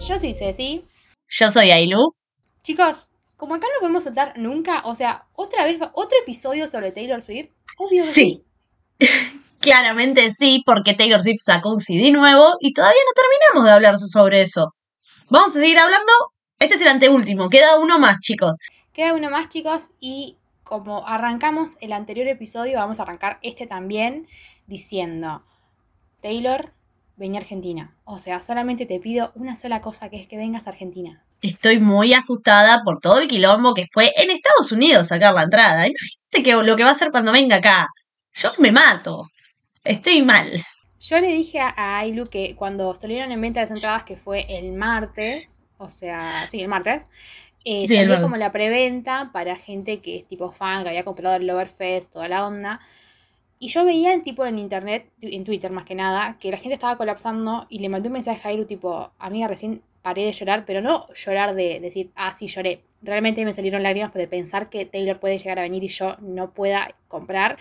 Yo soy Ceci. Yo soy Ailu. Chicos, como acá no podemos soltar nunca, o sea, otra vez, otro episodio sobre Taylor Swift, obvio que Sí. Claramente sí, porque Taylor Swift sacó un CD nuevo y todavía no terminamos de hablar sobre eso. Vamos a seguir hablando. Este es el anteúltimo, queda uno más, chicos. Queda uno más, chicos, y como arrancamos el anterior episodio, vamos a arrancar este también diciendo, Taylor, vení a Argentina. O sea, solamente te pido una sola cosa, que es que vengas a Argentina. Estoy muy asustada por todo el quilombo que fue en Estados Unidos sacar la entrada. Imagínate que lo que va a hacer cuando venga acá. Yo me mato. Estoy mal. Yo le dije a Ailu que cuando salieron en venta las entradas, que fue el martes, o sea, sí, el martes, eh, Sí, el salió martes. como la preventa para gente que es tipo fan, que había comprado el Loverfest, toda la onda. Y yo veía en tipo en internet, en Twitter más que nada, que la gente estaba colapsando y le mandé un mensaje a Ailu tipo, amiga, recién paré de llorar, pero no llorar de decir, ah, sí, lloré. Realmente me salieron lágrimas de pensar que Taylor puede llegar a venir y yo no pueda comprar.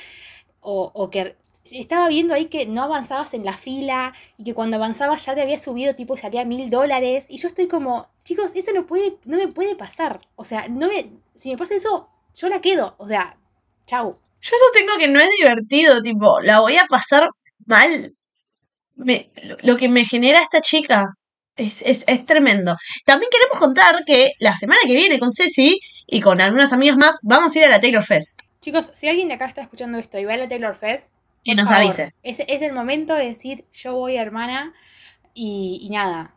O, o que estaba viendo ahí que no avanzabas en la fila y que cuando avanzabas ya te había subido tipo salía mil dólares y yo estoy como chicos eso no puede no me puede pasar o sea no me si me pasa eso yo la quedo o sea chau Yo sostengo que no es divertido, tipo, la voy a pasar mal. Me- lo, lo que me genera esta chica es, es, es tremendo. También queremos contar que la semana que viene con Ceci y con algunas amigas más vamos a ir a la Taylor Fest. chicos si alguien de acá está escuchando esto y va a la Taylor Fest Que nos favor, avise. es, es el momento de decir yo voy hermana y, y nada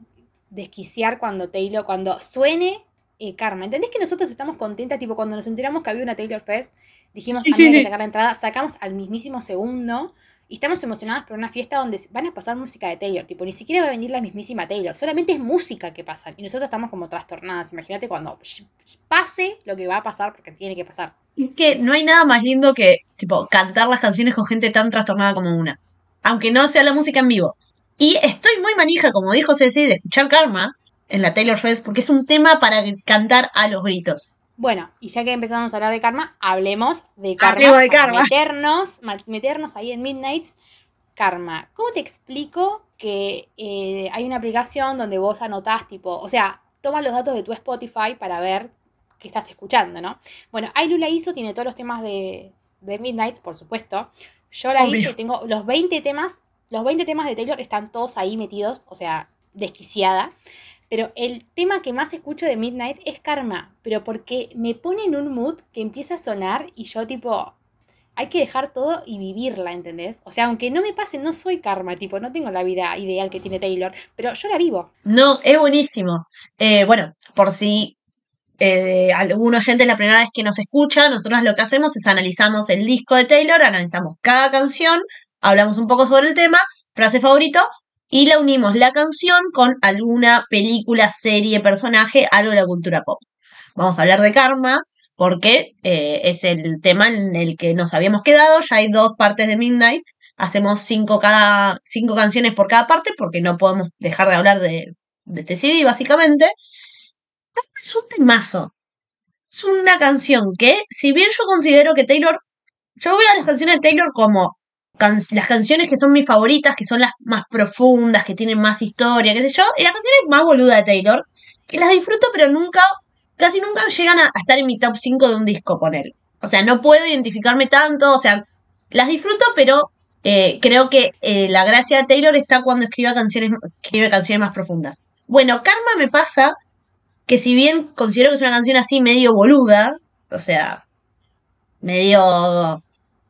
desquiciar cuando Taylor cuando suene eh, Karma ¿entendés que nosotros estamos contentas tipo cuando nos enteramos que había una Taylor Fest dijimos Sí, "Amiga, sí, hay que sí. sacar la entrada sacamos al mismísimo segundo y estamos emocionadas por una fiesta donde van a pasar música de Taylor tipo ni siquiera va a venir la mismísima Taylor solamente es música que pasan y nosotros estamos como trastornadas imagínate cuando pase lo que va a pasar porque tiene que pasar Es que no hay nada más lindo que, tipo, cantar las canciones con gente tan trastornada como una. Aunque no sea la música en vivo. Y estoy muy manija, como dijo Ceci, de escuchar Karma en la Taylor Fest, porque es un tema para cantar a los gritos. Bueno, y ya que empezamos a hablar de karma, hablemos de karma. Hablemos de karma. Meternos, ahí en Midnights. Karma. ¿Cómo te explico que eh, hay una aplicación donde vos anotás, tipo, o sea, toma los datos de tu Spotify para ver qué estás escuchando, ¿no? Bueno, Ailu la hizo, tiene todos los temas de, de Midnights, por supuesto. Yo la Obvio. hice, tengo los 20 temas, los 20 temas de Taylor están todos ahí metidos, o sea, desquiciada. Pero el tema que más escucho de Midnight es Karma, pero porque me pone en un mood que empieza a sonar y yo tipo, hay que dejar todo y vivirla, ¿entendés? O sea, aunque no me pase, no soy Karma, tipo, no tengo la vida ideal que tiene Taylor, pero yo la vivo. No, es buenísimo. Eh, bueno, por si eh, algún oyente es la primera vez que nos escucha, nosotros lo que hacemos es analizamos el disco de Taylor, analizamos cada canción, hablamos un poco sobre el tema, frase favorito, y la unimos la canción con alguna película, serie, personaje, algo de la cultura pop. Vamos a hablar de Karma, porque eh, es el tema en el que nos habíamos quedado. Ya hay dos partes de Midnight. Hacemos cinco, cada, cinco canciones por cada parte, porque no podemos dejar de hablar de, de este CD, básicamente. Es un temazo. Es una canción que, si bien yo considero que Taylor. Yo veo a las canciones de Taylor como las canciones que son mis favoritas, que son las más profundas, que tienen más historia, qué sé yo, y las canciones más boludas de Taylor, que las disfruto, pero nunca, casi nunca llegan a, estar en mi top 5 de un disco, poner. O sea, no puedo identificarme tanto, o sea, las disfruto, pero Eh, creo que eh, la gracia de Taylor está cuando escribe canciones, escribe canciones más profundas. Bueno, Karma me pasa que si bien considero que es una canción así medio boluda, o sea, medio...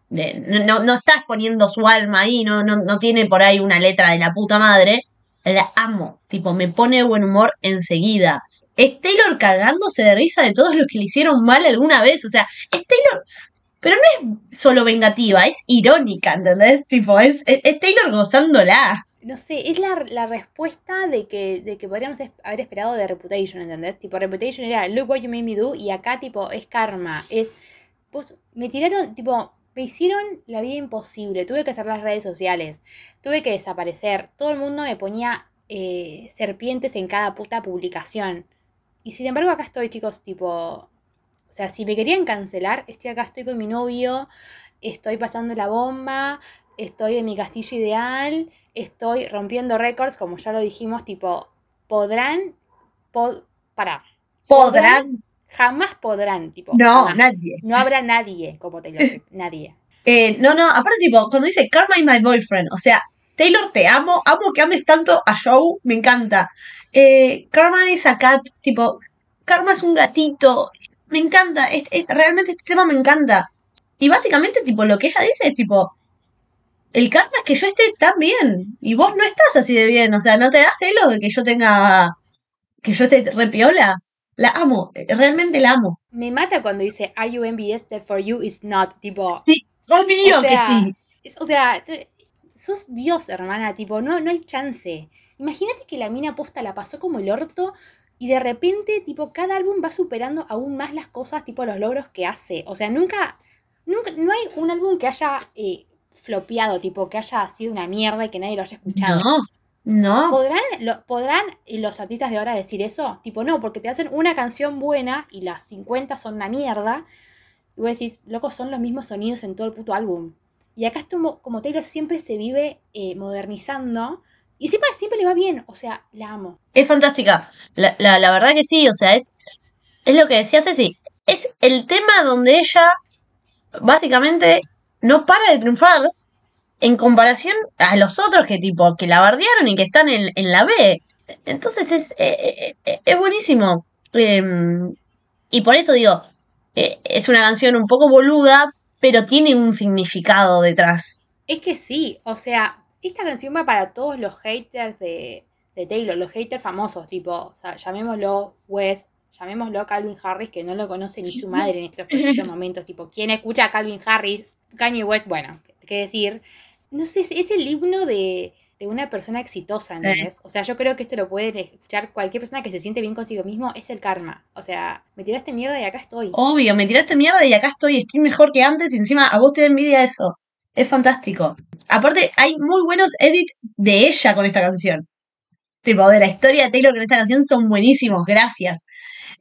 no, no está exponiendo su alma ahí, no, no, no tiene por ahí una letra de la puta madre, la amo, tipo, me pone buen humor enseguida. Es Taylor cagándose de risa de todos los que le hicieron mal alguna vez, o sea, es Taylor, pero no es solo vengativa, es irónica, ¿entendés? Tipo, es, es, Taylor gozándola. No sé, es la, la respuesta de que, de que podríamos haber esperado de Reputation, ¿entendés? Tipo, Reputation era Look What You Made Me Do y acá, tipo, es karma. Es. Pues me tiraron, tipo, me hicieron la vida imposible. Tuve que hacer las redes sociales, tuve que desaparecer. Todo el mundo me ponía eh, serpientes en cada puta publicación. Y sin embargo, acá estoy, chicos, tipo. O sea, si me querían cancelar, estoy acá, estoy con mi novio, estoy pasando la bomba, estoy en mi castillo ideal, estoy rompiendo récords, como ya lo dijimos, tipo, podrán pod- parar. Podrán. Jamás podrán, tipo. No, jamás. nadie. No habrá nadie como Taylor Swift, nadie. Eh, no, no, aparte, tipo, cuando dice Karma is my boyfriend, o sea, Taylor, te amo, amo que ames tanto a Joe, me encanta. Eh, Karma is a cat, tipo, Karma es un gatito, me encanta, es- es- realmente este tema me encanta. Y básicamente, tipo, lo que ella dice es, tipo, el karma es que yo esté tan bien, y vos no estás así de bien, o sea, no te da celos de que yo tenga, que yo esté repiola. La amo, realmente la amo. Me mata cuando dice, Are you envious that for you is not? Tipo, Sí, obvio O que sí. es- o sea, sos Dios, hermana, tipo, no, no hay chance. Imagínate que la mina posta la pasó como el orto y de repente, tipo, cada álbum va superando aún más las cosas, tipo, los logros que hace. O sea, nunca, nunca, no hay un álbum que haya eh, flopeado, tipo, que haya sido una mierda y que nadie lo haya escuchado. No, no. ¿Podrán, lo- ¿Podrán eh, los artistas de ahora decir eso? Tipo, no, porque te hacen una canción buena y las 50 son una mierda. Y vos decís, loco, son los mismos sonidos en todo el puto álbum. Y acá es como, como Taylor siempre se vive eh, modernizando. Y siempre, siempre le va bien. O sea, la amo. Es fantástica. La, la, la verdad que sí, o sea, es, es lo que decía Ceci. Es el tema donde ella básicamente no para de triunfar en comparación a los otros que tipo que la bardearon y que están en, en la B. Entonces es, eh, eh, es buenísimo. Em, y por eso digo, eh, es una canción un poco boluda, pero tiene un significado detrás. Es que sí, o sea, esta canción va para todos los haters de, de Taylor, los haters famosos, tipo, o sea, llamémoslo Wes, llamémoslo Calvin Harris, que no lo conoce ni su madre en estos precisos momentos, tipo, ¿quién escucha a Calvin Harris? Kanye West, bueno, qué decir. No sé, es, es el himno de, de una persona exitosa, ¿entendés? O sea, yo creo que esto lo puede escuchar cualquier persona que se siente bien consigo mismo, es el karma. O sea, me tiraste mierda y acá estoy. Obvio, me tiraste mierda y acá estoy, estoy mejor que antes y encima a vos te da envidia eso. Es fantástico. Aparte, hay muy buenos edits de ella con esta canción. Tipo, de la historia de Taylor con esta canción son buenísimos, gracias.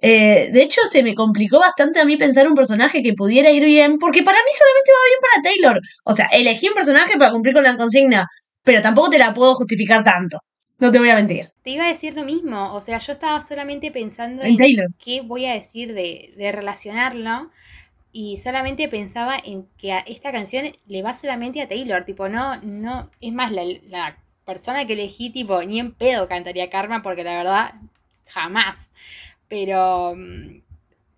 Eh, de hecho, se me complicó bastante a mí pensar un personaje que pudiera ir bien, porque para mí solamente va bien para Taylor. O sea, elegí un personaje para cumplir con la consigna, pero tampoco te la puedo justificar tanto. No te voy a mentir. Te iba a decir lo mismo, o sea, yo estaba solamente pensando En en Taylor. qué voy a decir de, de relacionarlo y solamente pensaba en que a esta canción le va solamente a Taylor, tipo, no, no, es más, la, la persona que elegí, tipo, ni en pedo cantaría Karma porque la verdad, jamás, pero mm,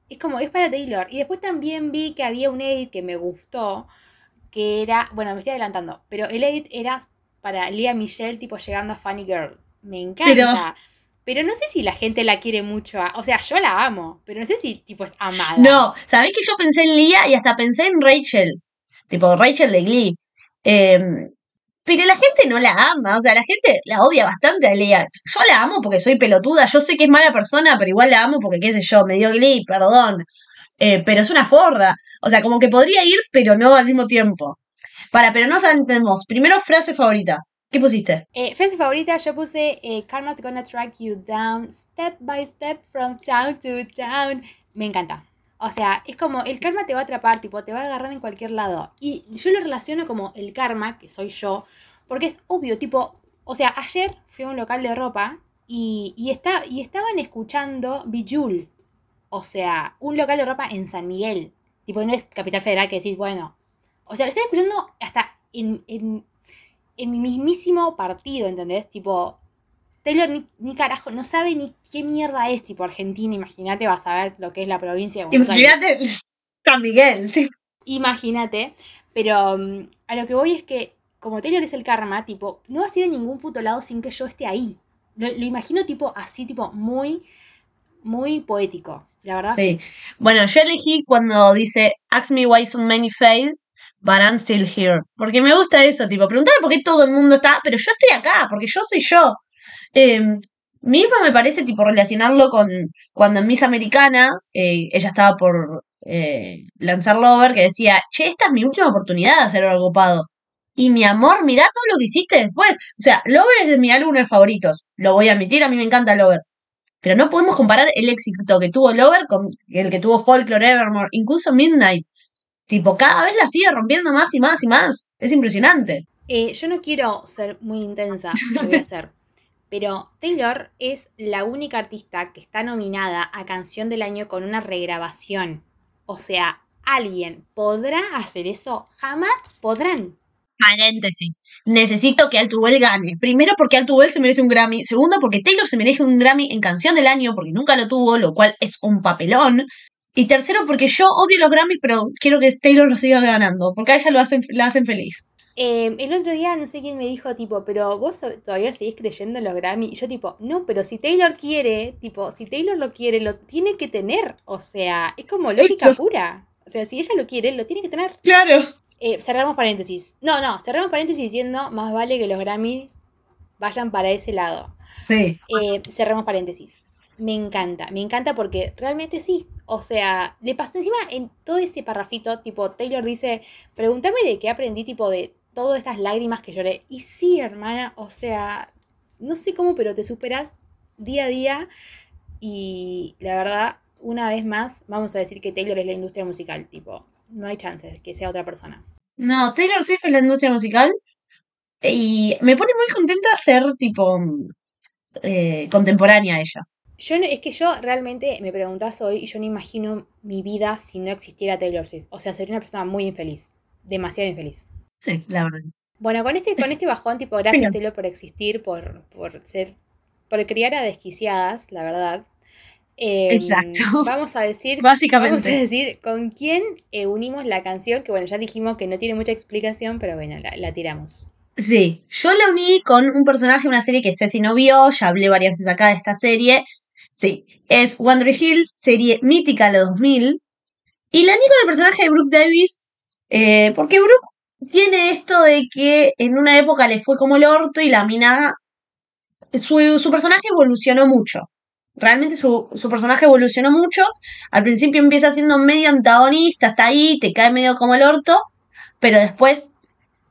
es como, es para Taylor. Y después también vi que había un edit que me gustó, que era, bueno, me estoy adelantando, pero el edit era para Lea Michelle, tipo, llegando a Funny Girl. Me encanta. Pero no sé si la gente la quiere mucho. a- o sea, yo la amo, pero no sé si tipo es amada. No, ¿sabés que yo pensé en Lia y hasta pensé en Rachel? Tipo, Rachel de Glee. Eh, pero la gente no la ama, o sea, la gente la odia bastante a Lia. Yo la amo porque soy pelotuda, yo sé que es mala persona, pero igual la amo porque, qué sé yo, me dio Glee, perdón. Eh, pero es una forra. O sea, como que podría ir, pero no al mismo tiempo. Para, pero no entendemos. Primero, frase favorita. ¿Qué pusiste? Eh, frase favorita, yo puse eh, Karma's gonna track you down, step by step from town to town. Me encanta. O sea, es como el karma te va a atrapar, tipo, te va a agarrar en cualquier lado. Y yo lo relaciono como el karma, que soy yo, porque es obvio, tipo, o sea, ayer fui a un local de ropa y, y, está, y estaban escuchando Bijul. O sea, un local de ropa en San Miguel. Tipo, no es Capital Federal que decís, bueno. O sea, lo están escuchando hasta en, en, en mi mismísimo partido, ¿entendés? Tipo, Taylor ni, ni carajo, no sabe ni qué mierda es, tipo Argentina, imagínate, vas a ver lo que es la provincia de Buenos. Imagínate San Miguel. Imagínate, pero mm, a lo que voy es que como Taylor es el karma, tipo, no vas a ir a ningún puto lado sin que yo esté ahí. Lo, lo imagino tipo así, tipo muy, muy poético, la verdad. Sí. Bueno, yo elegí cuando dice Ask me why so many fail, but I'm still here. Porque me gusta eso, tipo, preguntarme por qué todo el mundo está, pero yo estoy acá, porque yo soy yo. Eh, mismo me parece, tipo, relacionarlo con cuando en Miss Americana eh, ella estaba por eh, lanzar Lover, que decía, che, esta es mi última oportunidad de hacer algo copado. Y mi amor, mirá todo lo que hiciste después. O sea, Lover es de mis álbumes favoritos. Lo voy a admitir, a mí me encanta Lover. Pero no podemos comparar el éxito que tuvo Lover con el que tuvo Folklore Evermore, incluso Midnight. Tipo, cada vez la sigue rompiendo más y más y más. Es impresionante. Eh, yo no quiero ser muy intensa, yo voy a ser. Pero Taylor es la única artista que está nominada a Canción del Año con una regrabación. O sea, ¿alguien podrá hacer eso? Jamás podrán. Paréntesis. Necesito que Altuvel gane. Primero porque Altuvel se merece un Grammy. Segundo porque Taylor se merece un Grammy en Canción del Año porque nunca lo tuvo, lo cual es un papelón. Y tercero porque yo odio los Grammys, pero quiero que Taylor los siga ganando porque a ella lo hacen, la hacen feliz. Eh, el otro día no sé quién me dijo, tipo, pero vos todavía seguís creyendo en los Grammy. Y yo, tipo, no, pero si Taylor quiere, tipo, si Taylor lo quiere, lo tiene que tener. O sea, es como lógica Eso. pura. O sea, si ella lo quiere, lo tiene que tener. Claro. Eh, cerramos paréntesis. No, no, cerramos paréntesis diciendo, más vale que los Grammys vayan para ese lado. Sí. Eh, cerremos paréntesis. Me encanta, me encanta porque realmente sí. O sea, le pasó encima en todo ese parrafito, tipo, Taylor dice, pregúntame de qué aprendí, tipo, de todas estas lágrimas que lloré. Y sí, hermana, o sea, no sé cómo, pero te superas día a día. Y la verdad, una vez más, vamos a decir que Taylor es la industria musical, tipo, no hay chances que sea otra persona. No, Taylor Swift es la industria musical y me pone muy contenta ser tipo eh, contemporánea a ella. Yo no- es que yo realmente me preguntás hoy y yo no imagino mi vida si no existiera Taylor Swift. O sea, sería una persona muy infeliz. Demasiado infeliz. Sí, la verdad. es. Bueno, con este, con este bajón, tipo, gracias por existir, por, por ser, por criar a desquiciadas, la verdad. Eh, Exacto. Vamos a decir, Básicamente. vamos a decir con quién eh, unimos la canción, que bueno, ya dijimos que no tiene mucha explicación, pero bueno, la, la tiramos. Sí, yo la uní con un personaje de una serie que Ceci no vio, ya hablé varias veces acá de esta serie. Sí, es Wonder Hill, serie mítica de los 2000. Y la uní con el personaje de Brooke Davis, eh, porque Brooke tiene esto de que en una época le fue como el orto y la mina. Su, su personaje evolucionó mucho. Realmente su, su personaje evolucionó mucho. Al principio empieza siendo medio antagonista, hasta ahí, te cae medio como el orto. Pero después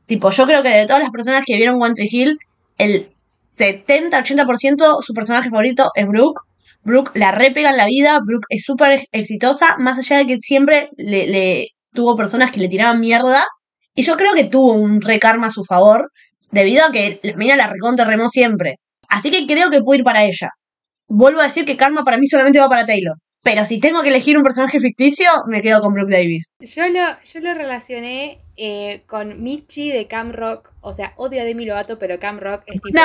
Tipo, yo creo que de todas las personas que vieron One Tree Hill, el 70-80% su personaje favorito es Brooke. Brooke la repega en la vida, Brooke es súper exitosa, más allá de que siempre le, le tuvo personas que le tiraban mierda. Y yo creo que tuvo un rekarma a su favor, debido a que la mina la recontra remó siempre. Así que creo que puede ir para ella. Vuelvo a decir que karma para mí solamente va para Taylor. Pero si tengo que elegir un personaje ficticio, me quedo con Brooke Davis. Yo lo, yo lo relacioné eh, con Michi de Cam Rock. O sea, odio a Demi Lovato, pero Cam Rock es tipo, No.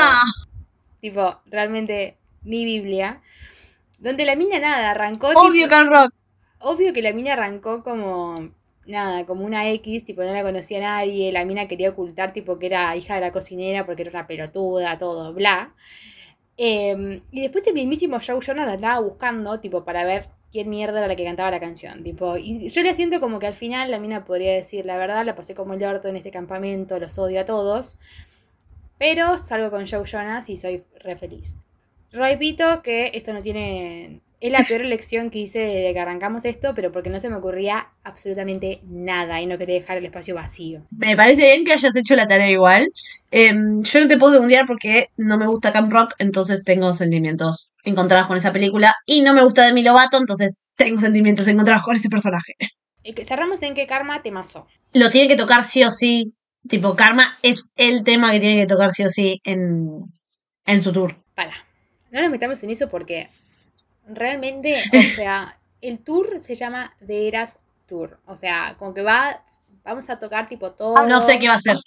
tipo realmente mi Biblia. Donde la mina nada, arrancó Obvio, tipo, Can Rock. obvio que la mina arrancó como nada, como una X, tipo no la conocía nadie, la mina quería ocultar tipo que era hija de la cocinera porque era una pelotuda, todo, bla. Eh, y después el mismísimo Joe Jonas la estaba buscando, tipo, para ver quién mierda era la que cantaba la canción. Tipo, y yo le siento como que al final la mina podría decir la verdad, la pasé como el orto en este campamento, los odio a todos. Pero salgo con Joe Jonas y soy re feliz. Repito que esto no tiene. Es la peor elección que hice desde que arrancamos esto, pero porque no se me ocurría absolutamente nada y no quería dejar el espacio vacío. Me parece bien que hayas hecho la tarea igual. Em, yo no te puedo segundiar porque no me gusta Camp Rock, entonces tengo sentimientos encontrados con esa película. Y no me gusta Demi Lovato, entonces tengo sentimientos encontrados con ese personaje. Eh, Cerramos en que Karma te masó. Lo tiene que tocar sí o sí. Tipo, Karma es el tema que tiene que tocar sí o sí en, en su tour. Para. No nos metamos en eso porque realmente, o sea, el tour se llama The Eras Tour. O sea, como que va vamos a tocar tipo todo. No sé qué va a ser.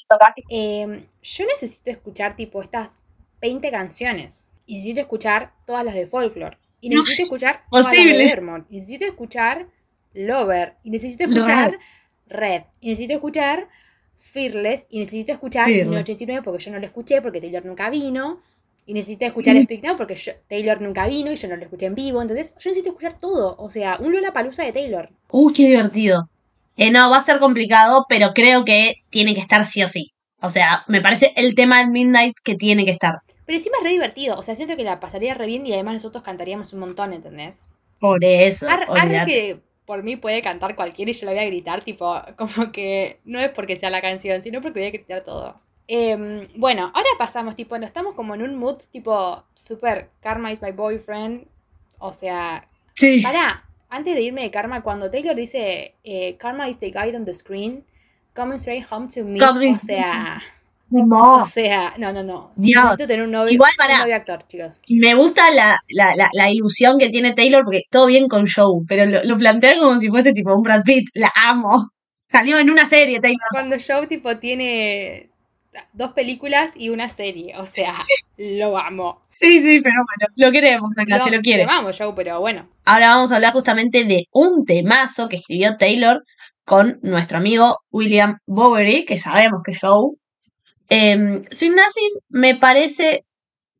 Eh, yo necesito escuchar tipo estas 20 canciones. Y necesito escuchar todas las de Folklore. Y No necesito escuchar todas las de posible. Y necesito escuchar Lover. Y necesito escuchar Lover. Red. Y necesito escuchar Fearless. Y necesito escuchar Fearless. 1989 porque yo no lo escuché porque Taylor nunca vino. Y necesito escuchar Mm. Speak Now porque yo- Taylor nunca vino y yo no lo escuché en vivo. Entonces yo necesito escuchar todo. O sea, un Lola Palusa de Taylor. Uy, qué divertido. Eh, no, va a ser complicado, pero creo que tiene que estar sí o sí. O sea, me parece el tema de Midnight que tiene que estar. Pero encima es re divertido. O sea, siento que la pasaría re bien y además nosotros cantaríamos un montón, ¿entendés? Por eso. Ar- olvídate. que por mí puede cantar cualquiera y yo la voy a gritar, tipo, como que no es porque sea la canción, sino porque voy a gritar todo. Em, bueno, ahora pasamos, tipo, no estamos como en un mood, tipo, super Karma is my boyfriend. O sea, Sí. pará, antes de irme de Karma, cuando Taylor dice eh, Karma is the guide on the screen, coming straight home to me. Coming- O sea, No. o sea, no, no, no. Dios. Necesito tener un novio, Igual, un pará. novio actor, chicos. Me gusta la, la, la, la ilusión que tiene Taylor, porque todo bien con Joe, pero lo, lo plantea como si fuese tipo un Brad Pitt. La amo. Salió en una serie, Taylor. Cuando Joe tipo tiene dos películas y una serie, o sea, lo amo. Sí, sí, pero bueno, lo queremos acá, se lo quiere. Te amo, Joe, pero bueno. Ahora vamos a hablar justamente de un temazo que escribió Taylor con nuestro amigo William Bowery, que sabemos que es Joe. Eh, Sweet Nothing me parece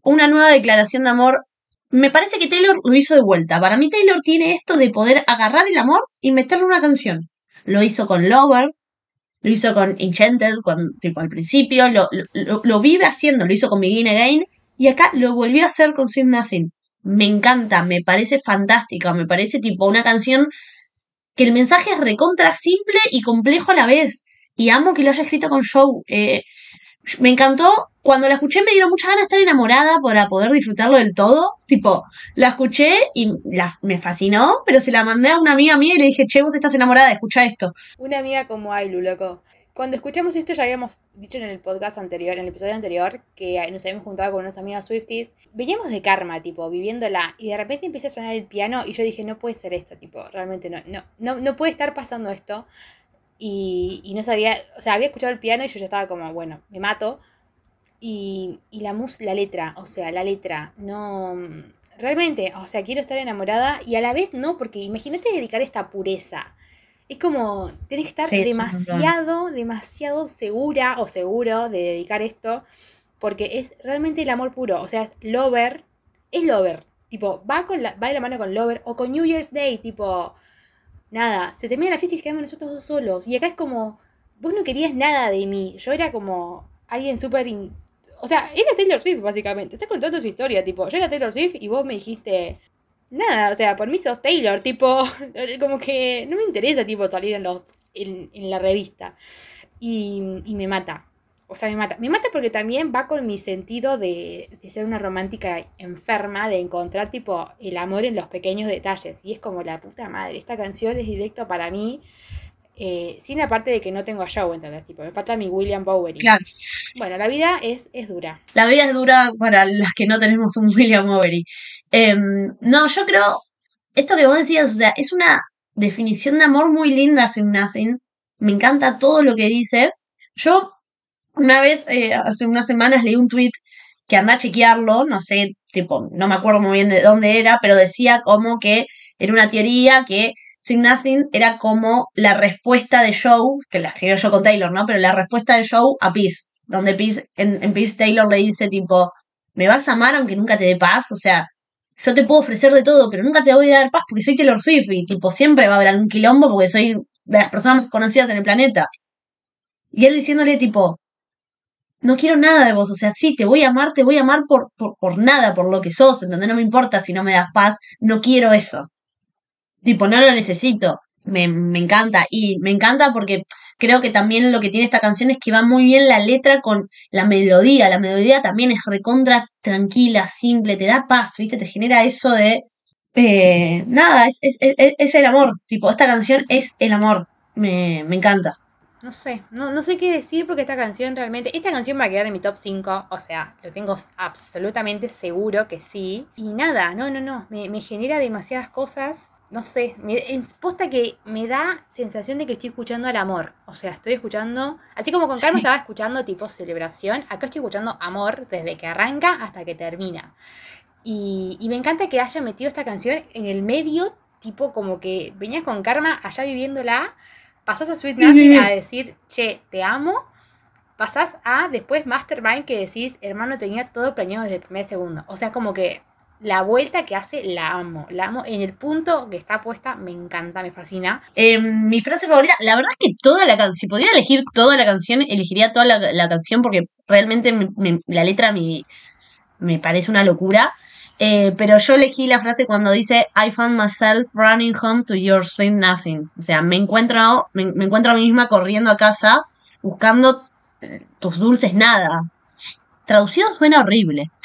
una nueva declaración de amor. Me parece que Taylor lo hizo de vuelta. Para mí Taylor tiene esto de poder agarrar el amor y meterle una canción. Lo hizo con Lover, lo hizo con Enchanted, con, tipo al principio, lo, lo, vive haciendo, lo hizo con Begin Again, y acá lo volvió a hacer con Sweet Nothing me encanta, me parece fantástica, me parece tipo una canción que el mensaje es recontra simple y complejo a la vez. Y amo que lo haya escrito con. Eh, me encantó, cuando la escuché me dieron muchas ganas de estar enamorada para poder disfrutarlo del todo. Tipo, la escuché y la- me fascinó, pero se la mandé a una amiga mía y le dije, che, vos estás enamorada, escucha esto. Una amiga como Ailu, loco. Cuando escuchamos esto ya habíamos dicho en el podcast anterior, en el episodio anterior, que nos habíamos juntado con unas amigas Swifties. Veníamos de karma, tipo, viviéndola, y de repente empieza a sonar el piano y yo dije, no puede ser esto, tipo, realmente no, no, no, no puede estar pasando esto. Y, y no sabía, o sea, había escuchado el piano y yo ya estaba como, bueno, me mato. Y, y la mus, la letra, o sea, la letra, no... Realmente, o sea, quiero estar enamorada y a la vez no, porque imagínate dedicar esta pureza. Es como, tienes que estar Sí, es demasiado, demasiado segura o seguro de dedicar esto, porque es realmente el amor puro. O sea, es Lover, es Lover. Tipo, va, con la, va de la mano con Lover o con New Year's Day, tipo, nada, se termina la fiesta y quedamos nosotros dos solos. Y acá es como, vos no querías nada de mí. Yo era como alguien súper... O sea, era Taylor Swift, básicamente. Estás contando su historia, tipo, yo era Taylor Swift y vos me dijiste... Nada, o sea, por mí sos Taylor, tipo, como que no me interesa, tipo, salir en los en, en la revista. Y, y me mata. O sea, me mata. Me mata porque también va con mi sentido de, de ser una romántica enferma, de encontrar, tipo, el amor en los pequeños detalles. Y es como la puta madre. Esta canción es directo para mí, eh, sin la parte de que no tengo a Joe, ¿entendés? Tipo, me falta mi William Bowery. Claro. Bueno, la vida es, es dura. La vida es dura para las que no tenemos un William Overy. Em, no, yo creo, esto que vos decías, o sea, es una definición de amor muy linda, Sweet Nothing. Me encanta todo lo que dice. Yo, una vez, eh, hace unas semanas, leí un tweet que anda a chequearlo, no sé, tipo, no me acuerdo muy bien de dónde era, pero decía como que era una teoría que Sweet Nothing era como la respuesta de Joe, que la escribió yo con Taylor, ¿no? Pero la respuesta de Joe a Peace, donde Peace, en, en Peace Taylor le dice tipo, ¿me vas a amar aunque nunca te dé paz? O sea, yo te puedo ofrecer de todo, pero nunca te voy a dar paz porque soy Taylor Swift y tipo, siempre va a haber algún quilombo porque soy de las personas más conocidas en el planeta. Y él diciéndole tipo, no quiero nada de vos, o sea, sí, te voy a amar, te voy a amar por, por, nada, por lo que sos, ¿entendés? No me importa si no me das paz, no quiero eso. Tipo, no lo necesito. Me, me encanta. Y me encanta porque creo que también lo que tiene esta canción es que va muy bien la letra con la melodía. La melodía también es recontra tranquila, simple, te da paz, ¿viste? Te genera eso de... eh, nada, es, es, es, es el amor. Tipo, esta canción es el amor. Me, me encanta. No sé, no, no sé qué decir porque esta canción realmente, esta canción va a quedar en mi top 5, o sea, lo tengo absolutamente seguro que sí. Y nada, no, no, no, me, me genera demasiadas cosas no sé, me, posta que me da sensación de que estoy escuchando al amor. O sea, estoy escuchando, así como con Sí. Carmen estaba escuchando tipo celebración, acá estoy escuchando amor desde que arranca hasta que termina. Y, y me encanta que haya metido esta canción en el medio, tipo como que venías con Karma allá viviéndola, pasás a Sweet Sí. Nothing a decir, che, te amo, pasás a después Mastermind que decís, hermano, tenía todo planeado desde el primer segundo. O sea, como que la vuelta que hace la amo, la amo en el punto que está puesta, me encanta, me fascina. Eh, mi frase favorita, la verdad es que toda la canción, si pudiera elegir toda la canción, elegiría toda la, la canción porque realmente me- me- la letra me, me parece una locura. Eh, pero yo elegí la frase cuando dice I found myself running home to your sweet nothing. O sea, me encuentro, me, me encuentro a mí misma corriendo a casa buscando eh, tus dulces nada. Traducido suena horrible.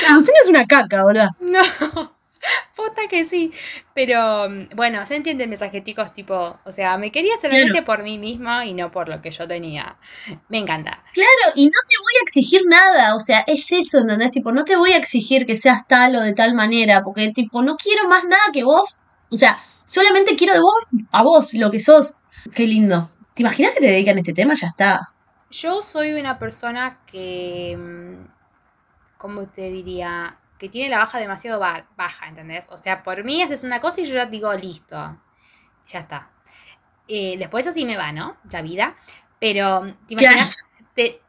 Traducción es una caca, ¿verdad? No, puta que sí. Pero mm, bueno, se entiende el mensaje, chicos, tipo, o sea, me quería solamente por mí misma y no por lo que yo tenía. Me encanta. Claro, y no te voy a exigir nada, o sea, es eso, ¿entendés? Tipo, no te voy a exigir que seas tal o de tal manera, porque, tipo, no quiero más nada que vos, o sea, solamente quiero de vos a vos, lo que sos. Qué lindo. ¿Te imaginas que te dedican a este tema? Ya está. Yo soy una persona que, mm, ¿cómo te diría? Que tiene la baja demasiado ba- baja, ¿entendés? O sea, por mí haces una cosa y yo ya digo, listo, ya está. Eh, después así me va, ¿no? La vida. Pero, ¿te imaginas? Te,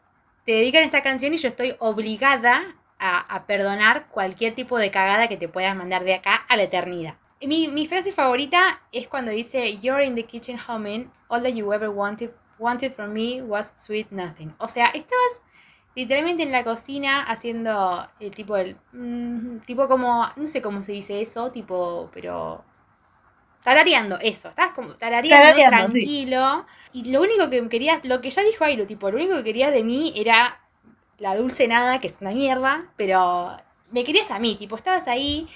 te dedican esta canción y yo estoy obligada a, a perdonar cualquier tipo de cagada que te puedas mandar de acá a la eternidad. Mi, mi frase favorita es cuando dice, You're in the kitchen humming, all that you ever wanted, wanted from me was sweet nothing. O sea, estabas literalmente en la cocina haciendo el tipo del... mm, tipo como, no sé cómo se dice eso, tipo, pero... Tarareando, eso, estás como tarareando, Tarareando, sí. tranquilo. Y lo único que querías, lo que ya dijo Airo, tipo, lo único que querías de mí era la dulce nada, que es una mierda, pero me querías a mí, tipo, estabas ahí,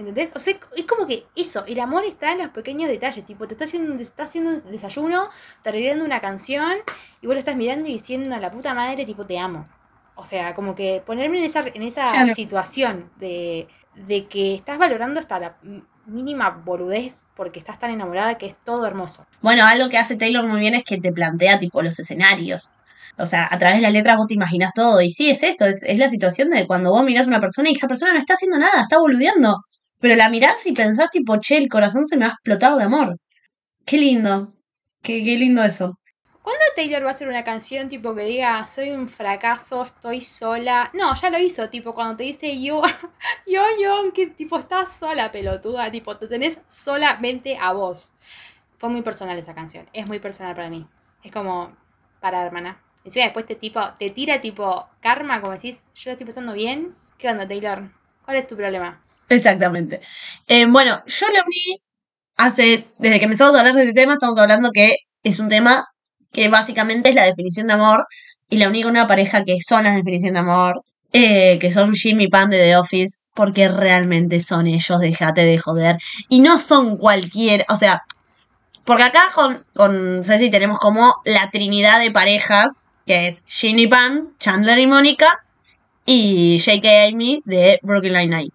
¿entendés? O sea, es como que eso, el amor está en los pequeños detalles, tipo, te está haciendo, te está haciendo un desayuno, tarareando una canción, y vos lo estás mirando y diciendo a la puta madre, tipo, te amo. O sea, como que ponerme en esa, en esa Claro. situación de, de que estás valorando hasta la mínima boludez porque estás tan enamorada que es todo hermoso. Bueno, algo que hace Taylor muy bien es que te plantea, tipo, los escenarios. O sea, a través de las letras vos te imaginas todo. Y sí, es esto, es, es la situación de cuando vos mirás a una persona y esa persona no está haciendo nada, está boludeando. Pero la mirás y pensás, tipo, che, el corazón se me ha explotado de amor. Qué lindo. Qué, qué lindo eso. ¿Cuándo Taylor va a hacer una canción tipo que diga soy un fracaso, estoy sola? No, ya lo hizo, tipo cuando te dice yo, yo, yo, que tipo estás sola, pelotuda, tipo te tenés solamente a vos. Fue muy personal esa canción, es muy personal para mí. Es como, para hermana. Encima después te tipo, te tira tipo karma, como decís, yo lo estoy pasando bien. ¿Qué onda, Taylor? ¿Cuál es tu problema? Exactamente. Eh, bueno, yo la uní hace, desde que empezamos a hablar de este tema, estamos hablando que es un tema que básicamente es la definición de amor, y la uní con una pareja que son la definición de amor, eh, que son Jimmy y Pam de The Office, porque realmente son ellos, déjate de joder, y no son cualquier, o sea, porque acá con, con Ceci tenemos como la trinidad de parejas, que es Jimmy y Pam, Chandler y Mónica, y J.K. Amy de Brooklyn Nine-Nine.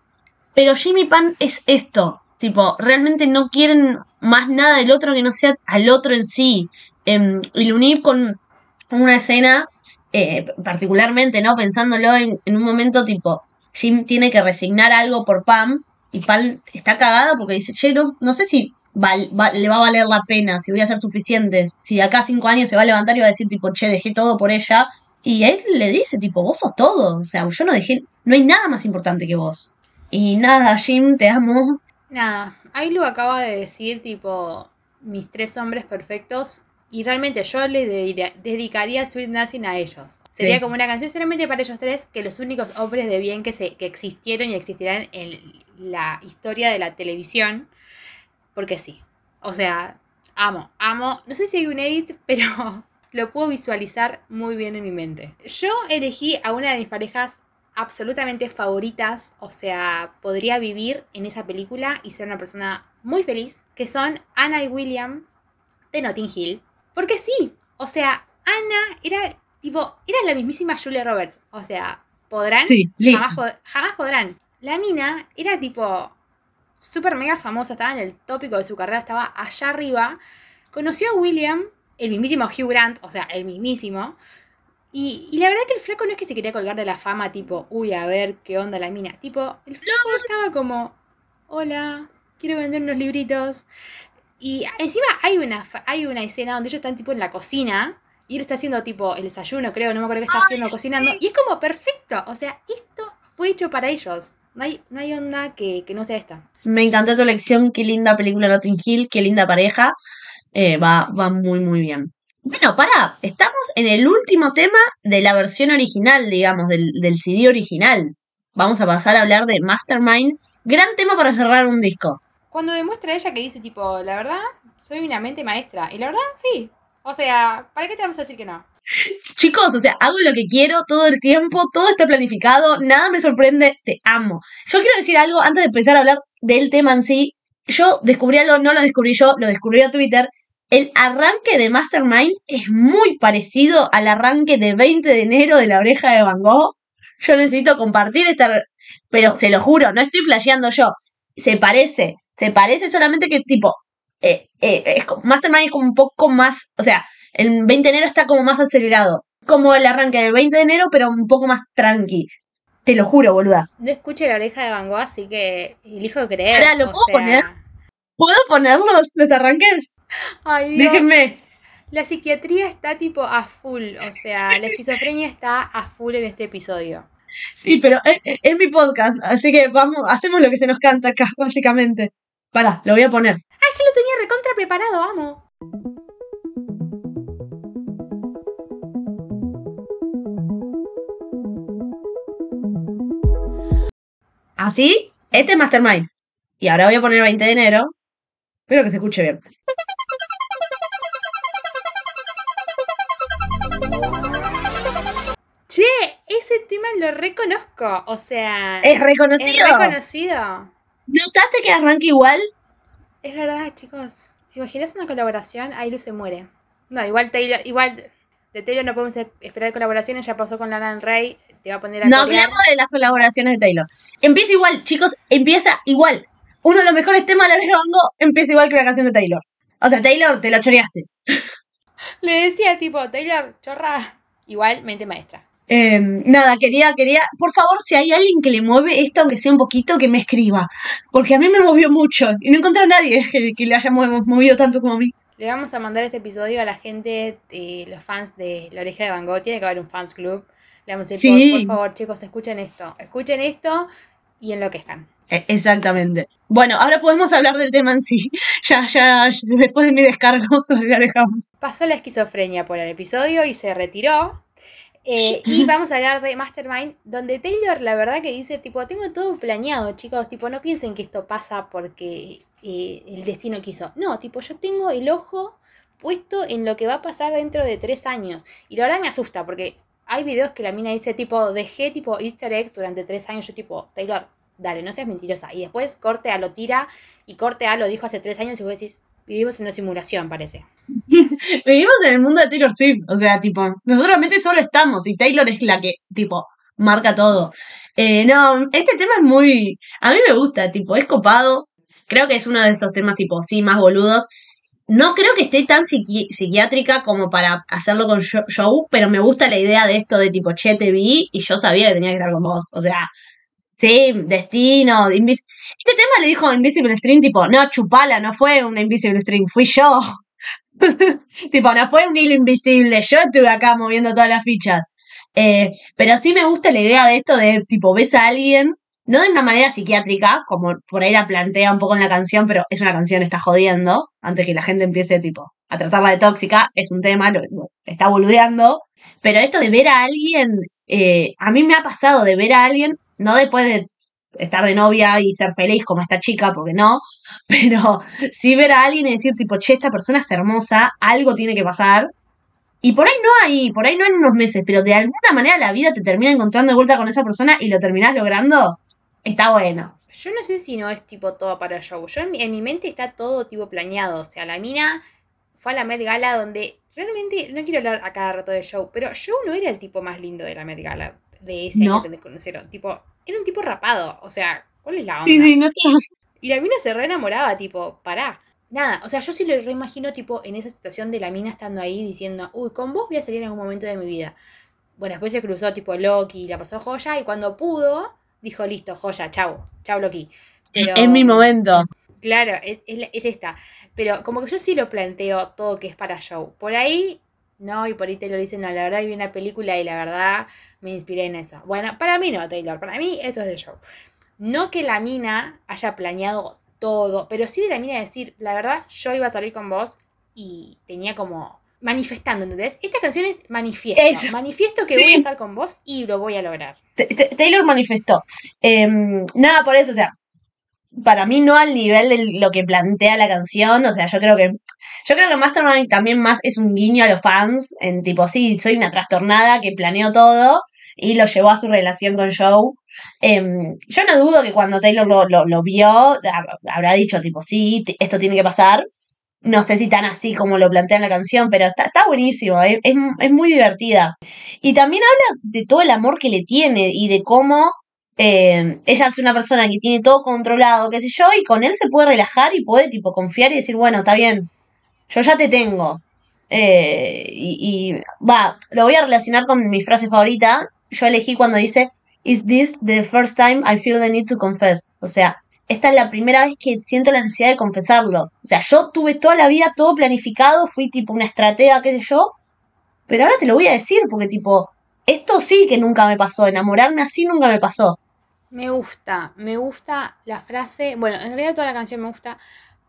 Pero Jimmy Pan es esto. Tipo, realmente no quieren más nada del otro que no sea al otro en sí. Em, y lo uní con una escena, eh, particularmente, ¿no? Pensándolo en, un momento tipo, Jim tiene que resignar algo por Pam y Pam está cagada porque dice, che, no, no sé si le va a valer la pena, si voy a ser suficiente. Si de acá a cinco años se va a levantar y va a decir, tipo, che, dejé todo por ella. Y él le dice, tipo, vos sos todo. O sea, yo no dejé, no hay nada más importante que vos. Y nada, Jim, te amo. Nada, Ailu acaba de decir tipo mis tres hombres perfectos y realmente yo le dedicaría Sweet Nothing a ellos. Sería como una canción solamente para ellos tres, que los únicos hombres de bien que, se, que existieron y existirán en la historia de la televisión. Porque sí. O sea, amo, amo. No sé si hay un edit, pero lo puedo visualizar muy bien en mi mente. Yo elegí a una de mis parejas absolutamente favoritas, o sea, podría vivir en esa película y ser una persona muy feliz, que son Anna y William de Notting Hill. Porque sí, o sea, Anna era tipo, era la mismísima Julia Roberts, o sea, podrán, Sí, jamás, pod- jamás podrán. La mina era tipo súper mega famosa, estaba en el tópico de su carrera, estaba allá arriba. Conoció a William, el mismísimo Hugh Grant, o sea, el mismísimo. Y, y la verdad que el flaco no es que se quería colgar de la fama, tipo, uy, a ver qué onda la mina. Tipo, el flaco estaba como, hola, quiero vender unos libritos. Y encima hay una, fa- hay una escena donde ellos están tipo en la cocina y él está haciendo tipo el desayuno, creo, no me acuerdo qué está haciendo, cocinando. Y es como perfecto. O sea, esto fue hecho para ellos. No hay, no hay onda que, que no sea esta. Me encantó tu elección, qué linda película Notting Hill, qué linda pareja. Eh, va, va muy, muy bien. Bueno, pará, estamos en el último tema de la versión original, digamos, del, del CD original. Vamos a pasar a hablar de Mastermind. Gran tema para cerrar un disco. Cuando demuestra ella que dice tipo, la verdad, soy una mente maestra. Y la verdad, sí. O sea, ¿para qué te vamos a decir que no? Chicos, o sea, hago lo que quiero todo el tiempo, todo está planificado, nada me sorprende, te amo. Yo quiero decir algo antes de empezar a hablar del tema en sí. Yo descubrí algo, no lo descubrí yo, lo descubrió Twitter. El arranque de Mastermind es muy parecido al arranque de 20 de enero de la oreja de Van Gogh. Yo necesito compartir esta... Pero se lo juro, no estoy flasheando yo. Se parece, se parece solamente que tipo... eh, eh, es Mastermind es como un poco más... O sea, el 20 de enero está como más acelerado. Como el arranque del 20 de enero, pero un poco más tranqui. Te lo juro, boluda. No escuché la oreja de Van Gogh, así que elijo creer. Pará, ¿lo puedo sea- poner? ¿Puedo ponerlos, los arranques? Ay, Dios. Déjenme. La psiquiatría está tipo a full, o sea, la esquizofrenia está a full en este episodio. Sí, pero es, mi podcast, así que vamos, hacemos lo que se nos canta acá, básicamente. Pará, lo voy a poner. ¡Ay, yo lo tenía recontra preparado, amo! Así, este es Mastermind. Y ahora voy a poner 20 de enero. Espero que se escuche bien. Lo reconozco, o sea, Es reconocido. es reconocido. ¿Notaste que arranca igual? Es verdad, chicos. Si imaginas una colaboración, Ailu se muere. No, igual Taylor, igual de Taylor no podemos esperar colaboraciones, ya pasó con Lana Rey, te va a poner a No corear. hablemos de las colaboraciones de Taylor. Empieza igual, chicos, empieza igual. Uno de los mejores temas de la oreja Gogh empieza igual que la canción de Taylor. O sea, Taylor, te lo choreaste. Le decía tipo, Taylor, chorra. Igual, mente maestra. Eh, nada, quería, quería, por favor, si hay alguien que le mueve esto, aunque sea un poquito, que me escriba. Porque a mí me movió mucho y no encontré a nadie que, que le haya movido tanto como a mí. Le vamos a mandar este episodio a la gente, eh, los fans de La Oreja de Van Gogh. Tiene que haber un fans club. Le vamos a decir, Sí. por, por favor, chicos, escuchen esto. Escuchen esto y enloquezcan. E- Exactamente. Bueno, ahora podemos hablar del tema en sí. Ya, ya, ya, después de mi descargo sobre la oreja. Pasó la esquizofrenia por el episodio y se retiró. Eh, y vamos a hablar de Mastermind, donde Taylor la verdad que dice, tipo, tengo todo planeado, chicos, tipo, no piensen que esto pasa porque eh, el destino quiso. No, tipo, yo tengo el ojo puesto en lo que va a pasar dentro de tres años. Y la verdad me asusta, porque hay videos que la mina dice, tipo, dejé tipo easter eggs durante tres años, yo tipo, Taylor, dale, no seas mentirosa. Y después corte a lo tira y corte a lo dijo hace tres años y vos decís, vivimos en una simulación, parece. Vivimos en el mundo de Taylor Swift. O sea, tipo, nosotros realmente solo estamos y Taylor es la que, tipo, marca todo. Eh, no, este tema es muy. A mí me gusta, tipo, es copado. Creo que es uno de esos temas, tipo, sí, más boludos. No creo que esté tan psiqui- psiquiátrica como para hacerlo con sho- show, pero me gusta la idea de esto de tipo, che, te vi y yo sabía que tenía que estar con vos. O sea, sí, destino, invis Este tema le dijo Invisible String, tipo, no, chupala, no fue una Invisible String, fui yo. tipo, no fue un hilo invisible, yo estuve acá moviendo todas las fichas. Eh, pero sí me gusta la idea de esto de, tipo, ves a alguien, no de una manera psiquiátrica, como por ahí la plantea un poco en la canción, pero es una canción, está jodiendo, antes que la gente empiece, tipo, a tratarla de tóxica, es un tema, lo, está boludeando. Pero esto de ver a alguien, eh, a mí me ha pasado de ver a alguien, no después de estar de novia y ser feliz como esta chica, porque no, pero sí ver a alguien y decir, tipo, che, esta persona es hermosa, algo tiene que pasar. Y por ahí no hay, por ahí no en unos meses, pero de alguna manera la vida te termina encontrando de vuelta con esa persona y lo terminás logrando. Está bueno. Yo no sé si no es tipo todo para show. Yo en mi, en mi mente está todo tipo planeado. O sea, la mina fue a la Met Gala donde realmente, no quiero hablar a cada rato de show, pero show no era el tipo más lindo de la Met Gala de ese No. año que te conocieron. Tipo, era un tipo rapado. O sea, ¿cuál es la onda? Sí, sí, no te... Y la mina se re enamoraba, tipo, pará. Nada, o sea, yo sí lo reimagino, tipo, en esa situación de la mina estando ahí diciendo, uy, con vos voy a salir en algún momento de mi vida. Bueno, después se cruzó, tipo, Loki, la pasó joya, y cuando pudo, dijo, listo, joya, chau, chau, Loki. Pero, Es mi momento. Claro, es, es esta. Pero como que yo sí lo planteo todo que es para show. Por ahí, no, y por ahí Taylor dice, no, la verdad vi una película y la verdad me inspiré en eso. Bueno, para mí no, Taylor, para mí esto es de show. No que la mina haya planeado todo, pero sí de la mina decir, la verdad, yo iba a salir con vos y tenía como manifestando, ¿entendés? Esta canción es manifiesto. Eso. Manifiesto que voy a estar con vos y lo voy a lograr. T- Taylor manifestó. Em, nada por eso, o sea, para mí no al nivel de lo que plantea la canción, o sea, yo creo que yo creo que Mastermind también más es un guiño a los fans, en tipo, sí, soy una trastornada que planeó todo y lo llevó a su relación con Joe. Em, yo no dudo que cuando Taylor lo, lo, vio, hab- habrá dicho, tipo, sí, esto tiene que pasar. No sé si tan así como lo plantea en la canción, pero está, está buenísimo, es, es muy divertida. Y también habla de todo el amor que le tiene y de cómo eh, ella es una persona que tiene todo controlado, qué sé yo, y con él se puede relajar y puede tipo confiar y decir, bueno, está bien, yo ya te tengo. Eh, y, y, va, lo voy a relacionar con mi frase favorita. Yo elegí cuando dice, Is this the first time I feel the need to confess? O sea, esta es la primera vez que siento la necesidad de confesarlo. O sea, yo tuve toda la vida todo planificado, fui tipo una estratega, qué sé yo, pero ahora te lo voy a decir porque tipo, esto sí que nunca me pasó, enamorarme así nunca me pasó. Me gusta, me gusta la frase. Bueno, en realidad toda la canción me gusta,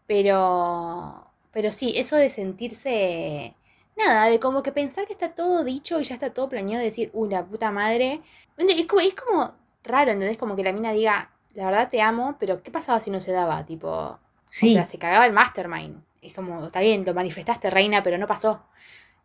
pero. Pero sí, eso de sentirse. Nada, de como que pensar que está todo dicho y ya está todo planeado, de decir, uy, la puta madre. Es como, es como raro, ¿entendés? Como que la mina diga, la verdad te amo, pero ¿qué pasaba si no se daba? Tipo. Sí. O sea, se cagaba el mastermind. Es como, está bien, lo manifestaste, reina, pero no pasó.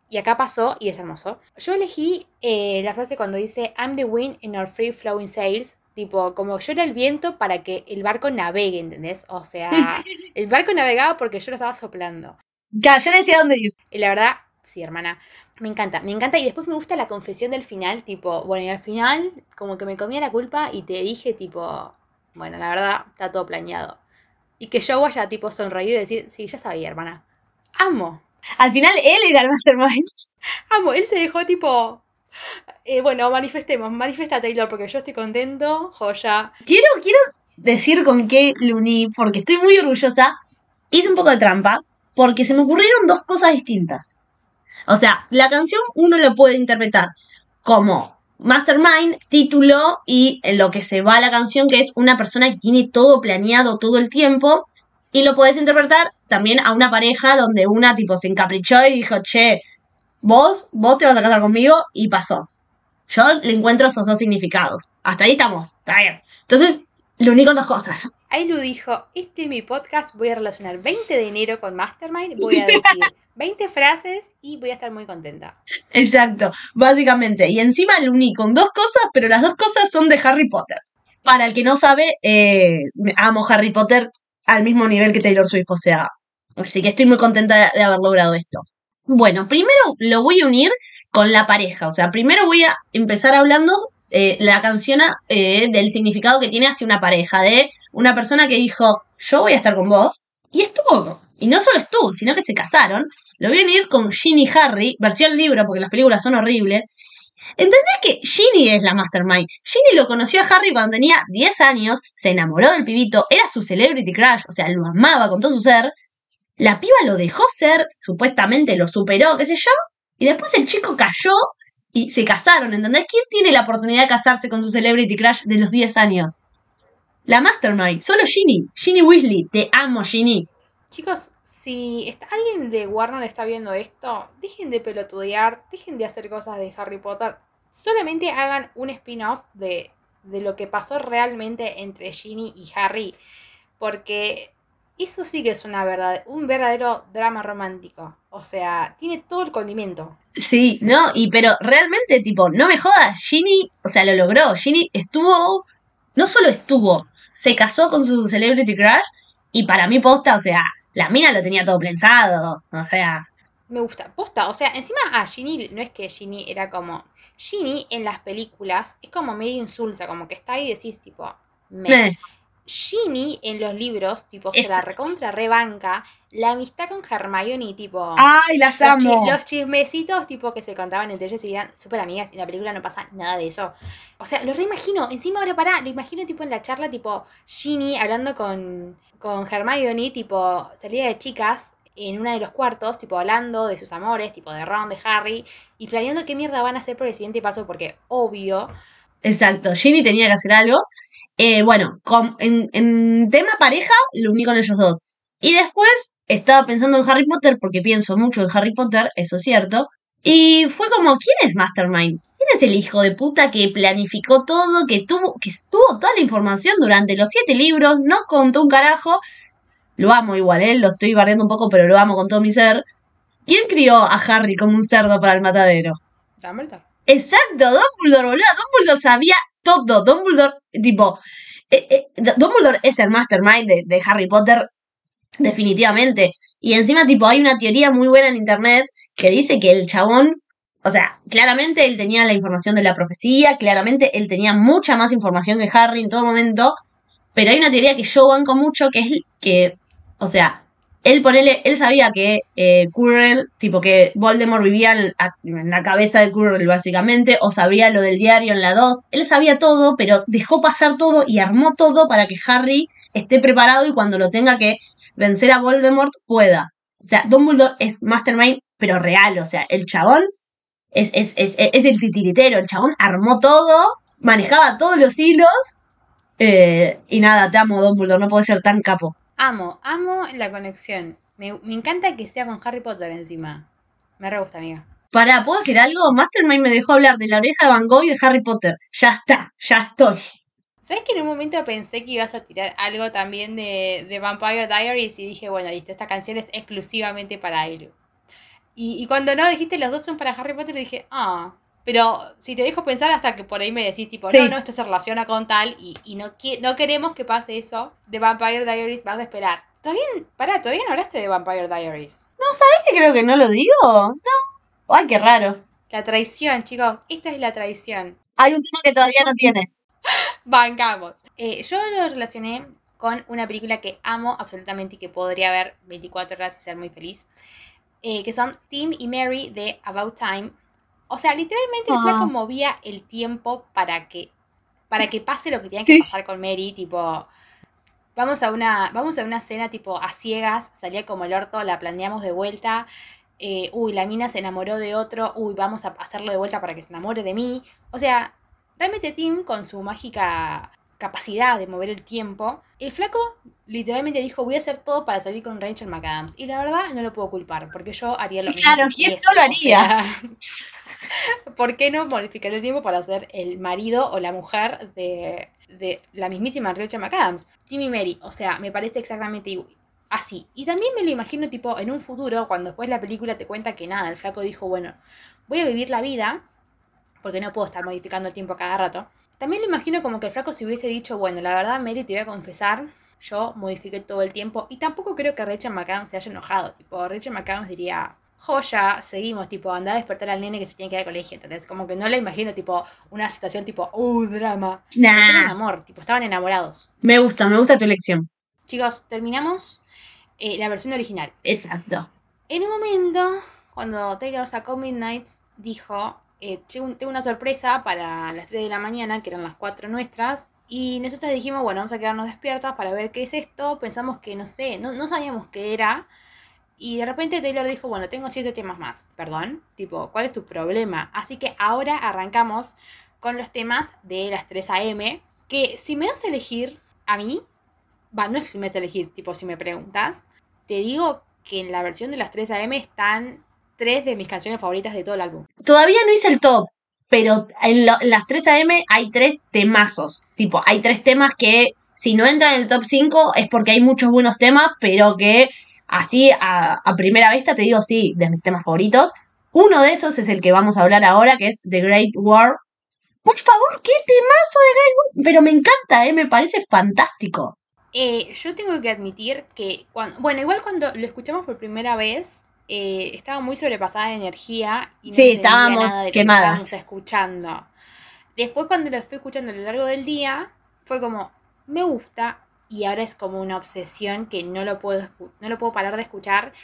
Y acá pasó y es hermoso. Yo elegí eh, la frase cuando dice I'm the wind in our free flowing sails. Tipo, como yo era el viento para que el barco navegue, ¿entendés? O sea, el barco navegaba porque yo lo estaba soplando. Ya, yo decía dónde ir. Y la verdad, sí, hermana, me encanta, me encanta. Y después me gusta la confesión del final, tipo, bueno, y al final, como que me comía la culpa y te dije, tipo, bueno, la verdad, está todo planeado. Y que yo haya, tipo, sonreído y decir, sí, ya sabía, hermana. Amo. Al final él era el mastermind. Amo, él se dejó tipo. Eh, bueno, manifestemos, manifiesta Taylor porque yo estoy contento, joya. Quiero, quiero decir con qué lo porque estoy muy orgullosa. Hice un poco de trampa, porque se me ocurrieron dos cosas distintas. O sea, la canción uno lo puede interpretar como Mastermind, título y en lo que se va la canción, que es una persona que tiene todo planeado todo el tiempo. Y lo puedes interpretar también a una pareja donde una tipo se encaprichó y dijo, che, vos, vos te vas a casar conmigo y pasó. Yo le encuentro esos dos significados. Hasta ahí estamos, está bien. Entonces, lo uní con dos cosas. Ailu dijo, este es mi podcast, voy a relacionar 20 de enero con Mastermind, voy a decir 20 frases y voy a estar muy contenta. Exacto, básicamente. Y encima lo uní con dos cosas, pero las dos cosas son de Harry Potter. Para el que no sabe, eh, amo Harry Potter al mismo nivel que Taylor Swift, o sea, así que estoy muy contenta de, de haber logrado esto. Bueno, primero lo voy a unir con la pareja, o sea, primero voy a empezar hablando eh, la canción eh, del significado que tiene hacia una pareja, de una persona que dijo, yo voy a estar con vos, y estuvo, y no solo estuvo, sino que se casaron, lo voy a unir con Ginny Harry, versión libro, porque las películas son horribles. ¿Entendés que Ginny es la mastermind? Ginny lo conoció a Harry cuando tenía 10 años, se enamoró del pibito, era su celebrity crush, o sea, lo amaba con todo su ser. La piba lo dejó ser, supuestamente lo superó, qué sé yo, y después el chico cayó y se casaron, ¿entendés? ¿Quién tiene la oportunidad de casarse con su celebrity crush de los 10 años? La mastermind, solo Ginny, Ginny Weasley, te amo Ginny. Chicos, si está, alguien de Warner está viendo esto, dejen de pelotudear, dejen de hacer cosas de Harry Potter. Solamente hagan un spin-off de, de lo que pasó realmente entre Ginny y Harry. Porque eso sí que es una verdad, un verdadero drama romántico. O sea, tiene todo el condimento. Sí, no, y pero realmente, tipo, no me jodas, Ginny, o sea, lo logró. Ginny estuvo, no solo estuvo, se casó con su celebrity crush y para mí posta, o sea, la mina lo tenía todo pensado, o sea, Me gusta. Posta, o sea, encima a Ginny no es que Ginny era como. Ginny en las películas es como medio insulsa, como que está ahí y decís tipo. Me. Ginny en los libros, tipo, Es- se la recontra rebanca. La amistad con Hermione, tipo. ¡Ay, las los, chi- amo! los chismecitos, tipo, que se contaban entre ellos y eran súper amigas. Y en la película no pasa nada de eso. O sea, lo reimagino. Encima, ahora pará, lo imagino, tipo, en la charla, tipo, Ginny hablando con, con Hermione, tipo, salida de chicas en uno de los cuartos, tipo, hablando de sus amores, tipo, de Ron, de Harry, y planeando qué mierda van a hacer por el siguiente paso, porque, obvio, Exacto, Ginny tenía que hacer algo. Eh, bueno, con- en, tema pareja, lo uní con ellos dos. Y después estaba pensando en Harry Potter, porque pienso mucho en Harry Potter, eso es cierto. Y fue como, ¿quién es Mastermind? ¿Quién es el hijo de puta que planificó todo, que tuvo, que tuvo toda la información durante los siete libros, no contó un carajo? Lo amo igual, ¿eh? Lo estoy bardeando un poco, pero lo amo con todo mi ser. ¿Quién crió a Harry como un cerdo para el matadero? Dumbledore. Exacto, Dumbledore, boludo. Dumbledore sabía todo. Dumbledore, tipo. eh, eh, Dumbledore es el mastermind de, de Harry Potter, definitivamente. Y encima, tipo, hay una teoría muy buena en internet que dice que el chabón. O sea, claramente él tenía la información de la profecía, claramente él tenía mucha más información que Harry en todo momento. Pero hay una teoría que yo banco mucho que es que. O sea, él ponele, él sabía que eh, tipo que Voldemort vivía en la cabeza de Quirrell básicamente, o sabía lo del diario en la 2, él sabía todo, pero dejó pasar todo y armó todo para que Harry esté preparado y cuando lo tenga que vencer a Voldemort pueda. O sea, Dumbledore es Mastermind, pero real, o sea, el chabón es, es, es, es el titiritero, el chabón armó todo, manejaba todos los hilos, eh, y nada, te amo Dumbledore, no puede ser tan capo. Amo, amo la conexión. Me, me encanta que sea con Harry Potter encima. Me re gusta, amiga. Pará, ¿puedo decir algo? Mastermind me dejó hablar de la oreja de Van Gogh y de Harry Potter. Ya está, ya estoy. ¿Sabes que en un momento pensé que ibas a tirar algo también de, de Vampire Diaries y dije, bueno, listo, esta canción es exclusivamente para Ailu? Y, y cuando no dijiste los dos son para Harry Potter, dije, ah. Pero si te dejo pensar hasta que por ahí me decís, tipo, Sí. no, no, esto se relaciona con tal y, y no, no queremos que pase eso de Vampire Diaries, vas a esperar. Todavía, pará, todavía no hablaste de Vampire Diaries. ¿Es que creo que no lo digo? No. Ay, qué raro. La traición, chicos, esta es la traición. Hay un tema que todavía no tiene. Bancamos. Eh, yo lo relacioné con una película que amo absolutamente y que podría ver 24 horas y ser muy feliz. eh, que son Tim y Mary de About Time. O sea, literalmente el flaco movía el tiempo para que, para que pase lo que tenía Sí. que pasar con Mary. Tipo, vamos a una, vamos a una cena tipo a ciegas, salía como el orto, la planeamos de vuelta. eh, uy, la mina se enamoró de otro, uy, vamos a hacerlo de vuelta para que se enamore de mí. O sea, realmente Tim, con su mágica capacidad de mover el tiempo, el flaco literalmente dijo, voy a hacer todo para salir con Rachel McAdams. Y la verdad, no lo puedo culpar, porque yo haría lo Sí, mismo. claro, ¿quién no lo O haría? sea, ¿Por qué no modificar el tiempo para ser el marido o la mujer de, de la mismísima Rachel McAdams? Tim y Mary, o sea, me parece exactamente así. Y también me lo imagino tipo en un futuro, cuando después la película te cuenta que nada, el flaco dijo, bueno, voy a vivir la vida, porque no puedo estar modificando el tiempo cada rato. También lo imagino como que el flaco se hubiese dicho, bueno, la verdad, Mary, te voy a confesar, yo modifiqué todo el tiempo. Y tampoco creo que Rachel McAdams se haya enojado. Tipo, Rachel McAdams diría, joya, seguimos, tipo, anda a despertar al nene que se tiene que ir al colegio. ¿Entendés? Como que no la imagino, tipo, una situación tipo, uh, drama. Nah. amor, tipo, estaban enamorados. Me gusta, me gusta tu elección. Chicos, terminamos eh, la versión original. Exacto. En un momento, cuando Taylor sacó Midnight, dijo, eh, "Che, un- tengo una sorpresa para las 3 de la mañana, que eran las 4 nuestras. Y nosotros dijimos, bueno, vamos a quedarnos despiertas para ver qué es esto. Pensamos que, no sé, no, no sabíamos qué era. Y de repente Taylor dijo, bueno, tengo siete temas más. Perdón, tipo, ¿cuál es tu problema? Así que ahora arrancamos con los temas de las 3 AM. Que si me das a elegir a mí, va, no es si me das a elegir, tipo, si me preguntas, te digo que en la versión de las 3 AM están tres de mis canciones favoritas de todo el álbum. Todavía no hice el top, pero en, lo- en las 3 AM hay tres temazos. Tipo, hay tres temas que si no entran en el top 5 es porque hay muchos buenos temas, pero que así a, a primera vista te digo sí, de mis temas favoritos. Uno de esos es el que vamos a hablar ahora, que es The Great War. Por favor, qué temazo de Great War. Pero me encanta, ¿eh? me parece fantástico. Eh, yo tengo que admitir que, cuando, bueno, igual cuando lo escuchamos por primera vez, eh, estaba muy sobrepasada de energía y Sí, estábamos nada de quemadas. estábamos escuchando. Después cuando lo fui escuchando a lo largo del día, fue como, me gusta, y ahora es como una obsesión que no lo puedo, no lo puedo parar de escuchar,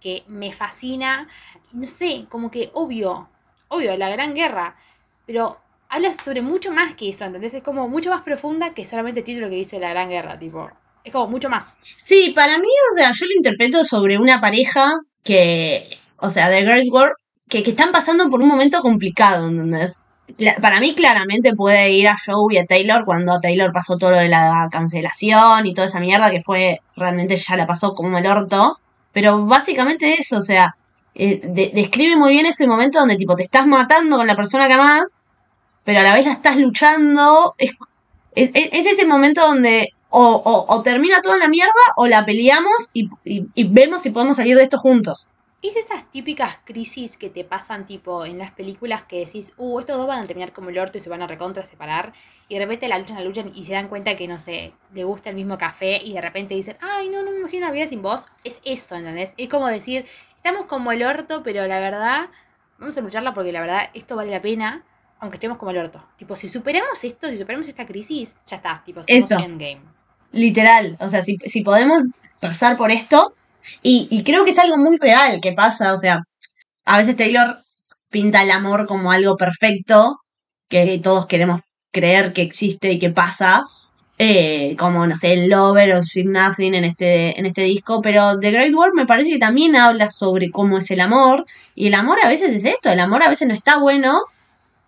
que me fascina, no sé, como que obvio, obvio, la gran guerra, pero habla sobre mucho más que eso, ¿entendés? Es como mucho más profunda que solamente el título que dice la gran guerra, tipo, es como mucho más. Sí, para mí, o sea, yo lo interpreto sobre una pareja que, o sea, de Great War, que, que están pasando por un momento complicado, ¿entendés? Para mí claramente puede ir a Joe y a Taylor cuando Taylor pasó todo lo de la cancelación y toda esa mierda que fue, realmente ya la pasó como el orto, pero básicamente eso, o sea, eh, de- describe muy bien ese momento donde tipo te estás matando con la persona que amás, pero a la vez la estás luchando, es, es- es ese momento donde o, o- o termina todo en la mierda o la peleamos y, y- y vemos si podemos salir de esto juntos. Es esas típicas crisis que te pasan tipo en las películas que decís, uh, estos dos van a terminar como el orto y se van a recontra separar. Y de repente la luchan, la luchan y se dan cuenta que, no sé, le gusta el mismo café y de repente dicen, ay, no, no me imagino la vida sin vos. Es eso, ¿entendés? Es como decir, estamos como el orto, pero la verdad, vamos a lucharla porque la verdad esto vale la pena, aunque estemos como el orto. Tipo, si superamos esto, si superamos esta crisis, ya está, tipo, somos Eso. endgame. Literal. O sea, si, podemos pasar por esto. Y, y creo que es algo muy real que pasa. O sea, a veces Taylor pinta el amor como algo perfecto, que todos queremos creer que existe y que pasa. eh, como, no sé, el Lover o Sweet Nothing en este, en este disco. Pero The Great War me parece que también habla sobre cómo es el amor. Y el amor a veces es esto. El amor a veces no está bueno.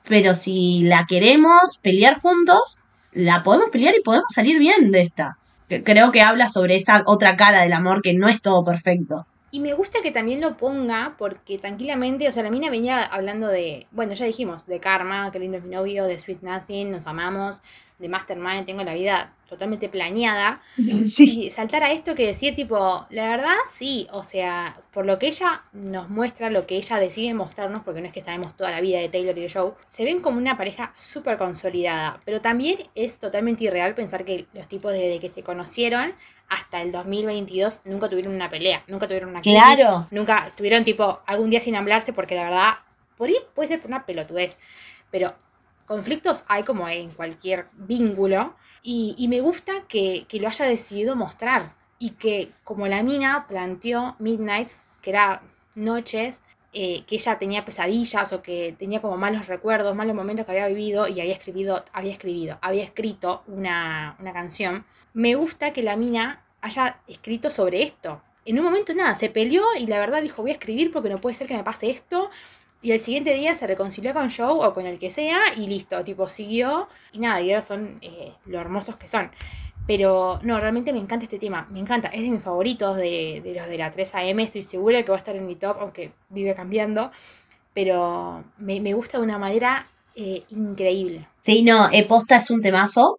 Pero si la queremos pelear juntos, la podemos pelear y podemos salir bien de esta. Creo que habla sobre esa otra cara del amor que no es todo perfecto. Y me gusta que también lo ponga porque tranquilamente, o sea, la mina venía hablando de, bueno, ya dijimos, de Karma, que lindo es mi novio, de Sweet Nothing, nos amamos, de Mastermind, tengo la vida totalmente planeada. Sí. Y saltar a esto que decir, tipo, la verdad sí, o sea, por lo que ella nos muestra, lo que ella decide mostrarnos, porque no es que sabemos toda la vida de Taylor y de Joe, se ven como una pareja súper consolidada, pero también es totalmente irreal pensar que los tipos desde que se conocieron hasta el 2022 nunca tuvieron una pelea, nunca tuvieron una crisis, Claro. nunca estuvieron tipo algún día sin hablarse porque la verdad, por ahí puede ser por una pelotudez, pero conflictos hay como en cualquier vínculo y, me gusta que, que lo haya decidido mostrar y que como la mina planteó Midnights, que era noches, eh, que ella tenía pesadillas o que tenía como malos recuerdos, malos momentos que había vivido y había escribido, había escribido, había escrito una, una canción. Me gusta que la mina haya escrito sobre esto. En un momento nada, se peleó y la verdad dijo voy a escribir porque no puede ser que me pase esto. Y el siguiente día se reconcilió con Joe o con el que sea y listo, tipo siguió y nada, y ahora son eh, lo hermosos que son. Pero no, realmente me encanta este tema, me encanta, es de mis favoritos de, de los de la 3AM, estoy segura que va a estar en mi top, aunque vive cambiando, pero me, me gusta de una manera eh, increíble. Sí, no, eh, posta es un temazo.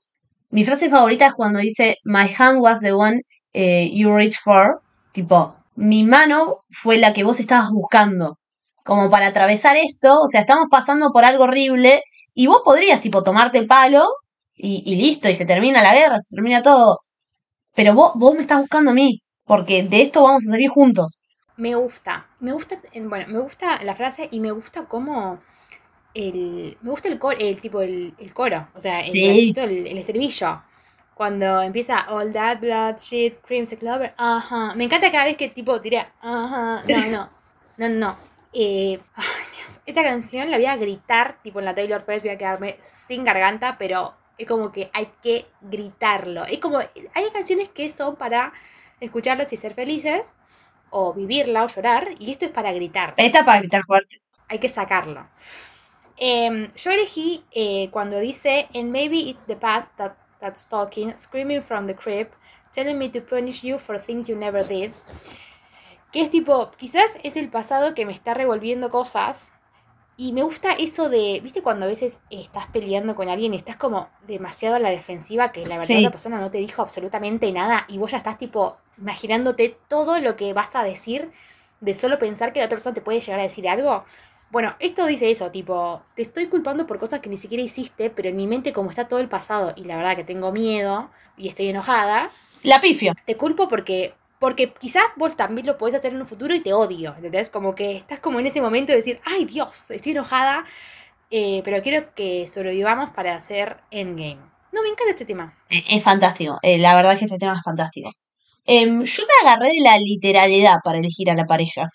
Mi frase favorita es cuando dice, My hand was the one eh, you reached for. Tipo, mi mano fue la que vos estabas buscando. Como para atravesar esto, o sea, estamos pasando por algo horrible y vos podrías, tipo, tomarte el palo y, y listo, y se termina la guerra, se termina todo. Pero vos, vos me estás buscando a mí, porque de esto vamos a salir juntos. Me gusta, me gusta, bueno, me gusta la frase y me gusta cómo el, me gusta el coro, el tipo, el, el coro, o sea, el, Sí. el, el estribillo. Cuando empieza All that blood, shit, creams, clover, ajá. Me encanta cada vez que tipo tira, ajá, no, no, no, no. Eh, ay, Dios, esta canción la voy a gritar, tipo en la Taylor Fest, voy a quedarme sin garganta, pero es como que hay que gritarlo. Es como, hay canciones que son para escucharlas y ser felices, o vivirla o llorar, y esto es para gritar Esta para gritar fuerte. hay que sacarlo. Em, yo elegí eh, cuando dice, and maybe it's the past that, that's talking, screaming from the crib, telling me to punish you for things you never did. Que es tipo, quizás es el pasado que me está revolviendo cosas. Y me gusta eso de, viste, cuando a veces estás peleando con alguien y estás como demasiado a la defensiva, que la verdad Sí. la persona no te dijo absolutamente nada y vos ya estás tipo imaginándote todo lo que vas a decir de solo pensar que la otra persona te puede llegar a decir algo. Bueno, esto dice eso, tipo, te estoy culpando por cosas que ni siquiera hiciste, pero en mi mente como está todo el pasado y la verdad que tengo miedo y estoy enojada, La pifio. te culpo porque porque quizás vos también lo podés hacer en un futuro y te odio, ¿entendés? Como que estás como en ese momento de decir, ay Dios, estoy enojada, eh, pero quiero que sobrevivamos para hacer Endgame. No, me encanta este tema. Eh, Es fantástico. eh, la verdad es que este tema es fantástico. Em, yo me agarré de la literalidad para elegir a la pareja.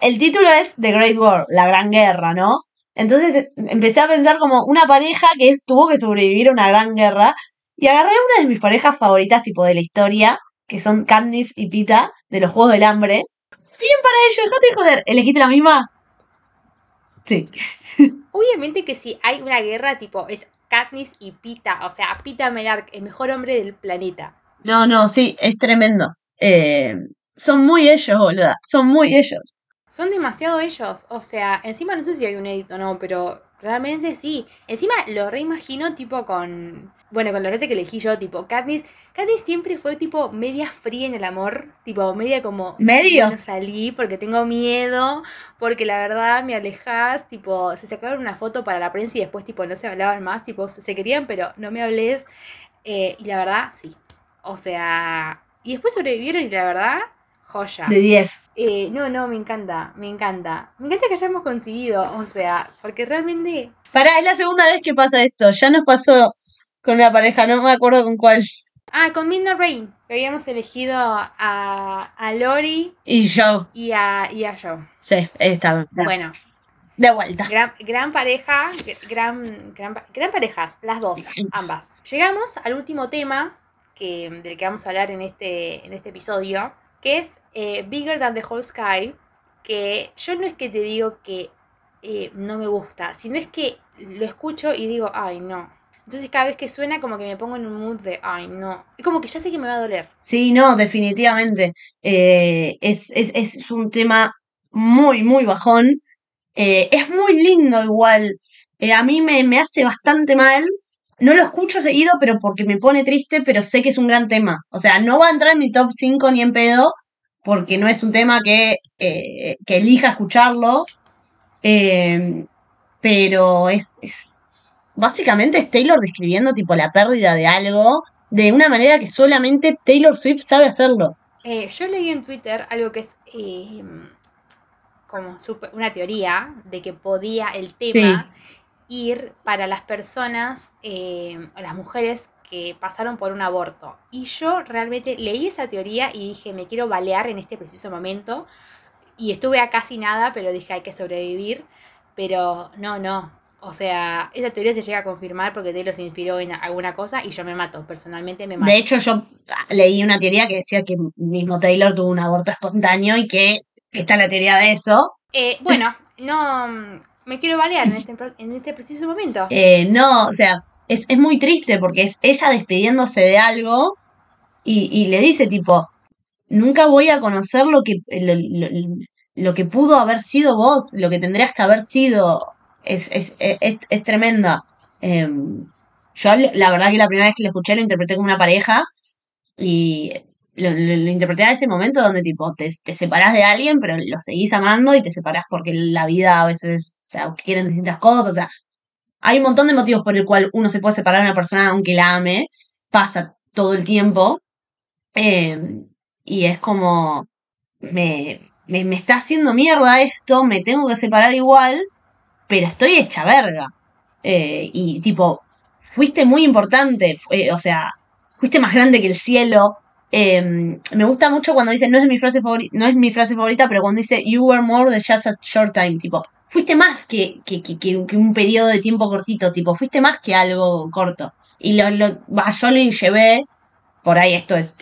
El título es The Great War, la Gran Guerra, ¿no? Entonces eh, empecé a pensar como una pareja que tuvo que sobrevivir a una gran guerra y agarré una de mis parejas favoritas tipo de la historia, que son Candice y Pita de los Juegos del Hambre. Bien para ellos, dejate de joder. ¿Elegiste la misma? Sí. Obviamente que si hay una guerra, tipo, es Katniss y Pita. O sea, Pita Melark, el mejor hombre del planeta. No, no, sí, es tremendo. Eh, son muy ellos, boluda. Son muy ellos. Son demasiado ellos. O sea, encima no sé si hay un edit o no, pero realmente sí. Encima lo reimagino tipo con. Bueno, con la rete que elegí yo, tipo, Katniss. Katniss siempre fue tipo media fría en el amor. Tipo, media como. ¿Medio? No salí porque tengo miedo. Porque la verdad me alejas. Tipo, se sacaron una foto para la prensa y después, tipo, no se hablaban más. Tipo, se se querían, pero no me hables. Eh, y la verdad, sí. O sea. Y después sobrevivieron y la verdad, joya. De 10. Eh, no, no, me encanta, me encanta. Me encanta que hayamos conseguido, o sea, porque realmente... Pará, es la segunda vez que pasa esto. Ya nos pasó con una pareja, no me acuerdo con cuál. Ah, con Midnight Rain, habíamos elegido a, a Lori Y yo. y a, y a Joe. Sí, está. Bueno, De vuelta. gran, gran pareja, gran, gran, gran parejas, las dos, ambas. Llegamos al último tema que, del que vamos a hablar en este, en este episodio, que es eh, Bigger Than the Whole Sky, que yo no es que te digo que eh, no me gusta, sino es que lo escucho y digo, ay, no. Entonces cada vez que suena como que me pongo en un mood de, ay, no. Es como que ya sé que me va a doler. Sí, no, definitivamente. Eh, es, es, es un tema muy, muy bajón. Eh, es muy lindo igual. Eh, a mí me, me hace bastante mal. No lo escucho seguido, pero porque me pone triste, pero sé que es un gran tema. O sea, no va a entrar en mi top 5 ni en pedo, porque no es un tema que, que elija escucharlo. Pero es. Básicamente es Taylor describiendo tipo la pérdida de algo de una manera que solamente Taylor Swift sabe hacerlo. Eh, yo leí en Twitter algo que es eh, como una teoría de que podía el tema ir para las personas, eh, las mujeres que pasaron por un aborto. Y yo realmente leí esa teoría y dije, me quiero balear en este preciso momento. Y estuve a casi nada, pero dije, hay que sobrevivir. Pero no, no. O sea, esa teoría se llega a confirmar porque Taylor se inspiró en alguna cosa y yo me mato. Personalmente me mato. De hecho, yo leí una teoría que decía que mismo Taylor tuvo un aborto espontáneo y que está la teoría de eso. Eh, bueno, no me quiero balear en este, en este preciso momento. Eh, no, o sea, es, es muy triste porque es ella despidiéndose de algo y, y le dice tipo, nunca voy a conocer lo que, lo, lo- lo que pudo haber sido vos, lo que tendrías que haber sido. Es, es, es, es tremenda. Em, yo la verdad que la primera vez que lo escuché lo interpreté como una pareja y lo, interpreté a ese momento donde tipo te, te separás de alguien pero lo seguís amando y te separás porque la vida a veces, o sea, quieren distintas cosas, o sea, hay un montón de motivos por el cual uno se puede separar de una persona aunque la ame, pasa todo el tiempo eh, y es como me, me, me está haciendo mierda esto, me tengo que separar igual, pero estoy hecha verga. Eh, y tipo, fuiste muy importante, o sea, fuiste más grande que el cielo. Eh, me gusta mucho cuando dice, no es mi frase favorita, no es mi frase favorita, pero cuando dice you were more than just a short time, tipo, fuiste más que, que, que, un periodo de tiempo cortito, tipo, fuiste más que algo corto. Y lo, lo, yo lo llevé, por ahí esto es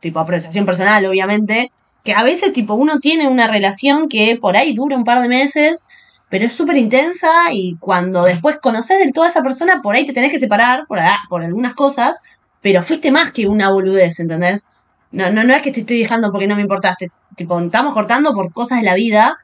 tipo apreciación personal, obviamente, que a veces tipo uno tiene una relación que por ahí dura un par de meses, pero es súper intensa y cuando después conoces del todo a esa persona, por ahí te tenés que separar por, a- por algunas cosas, pero fuiste más que una boludez, ¿entendés? No, no, no es que te estoy dejando porque no me importaste, tipo, estamos cortando por cosas de la vida,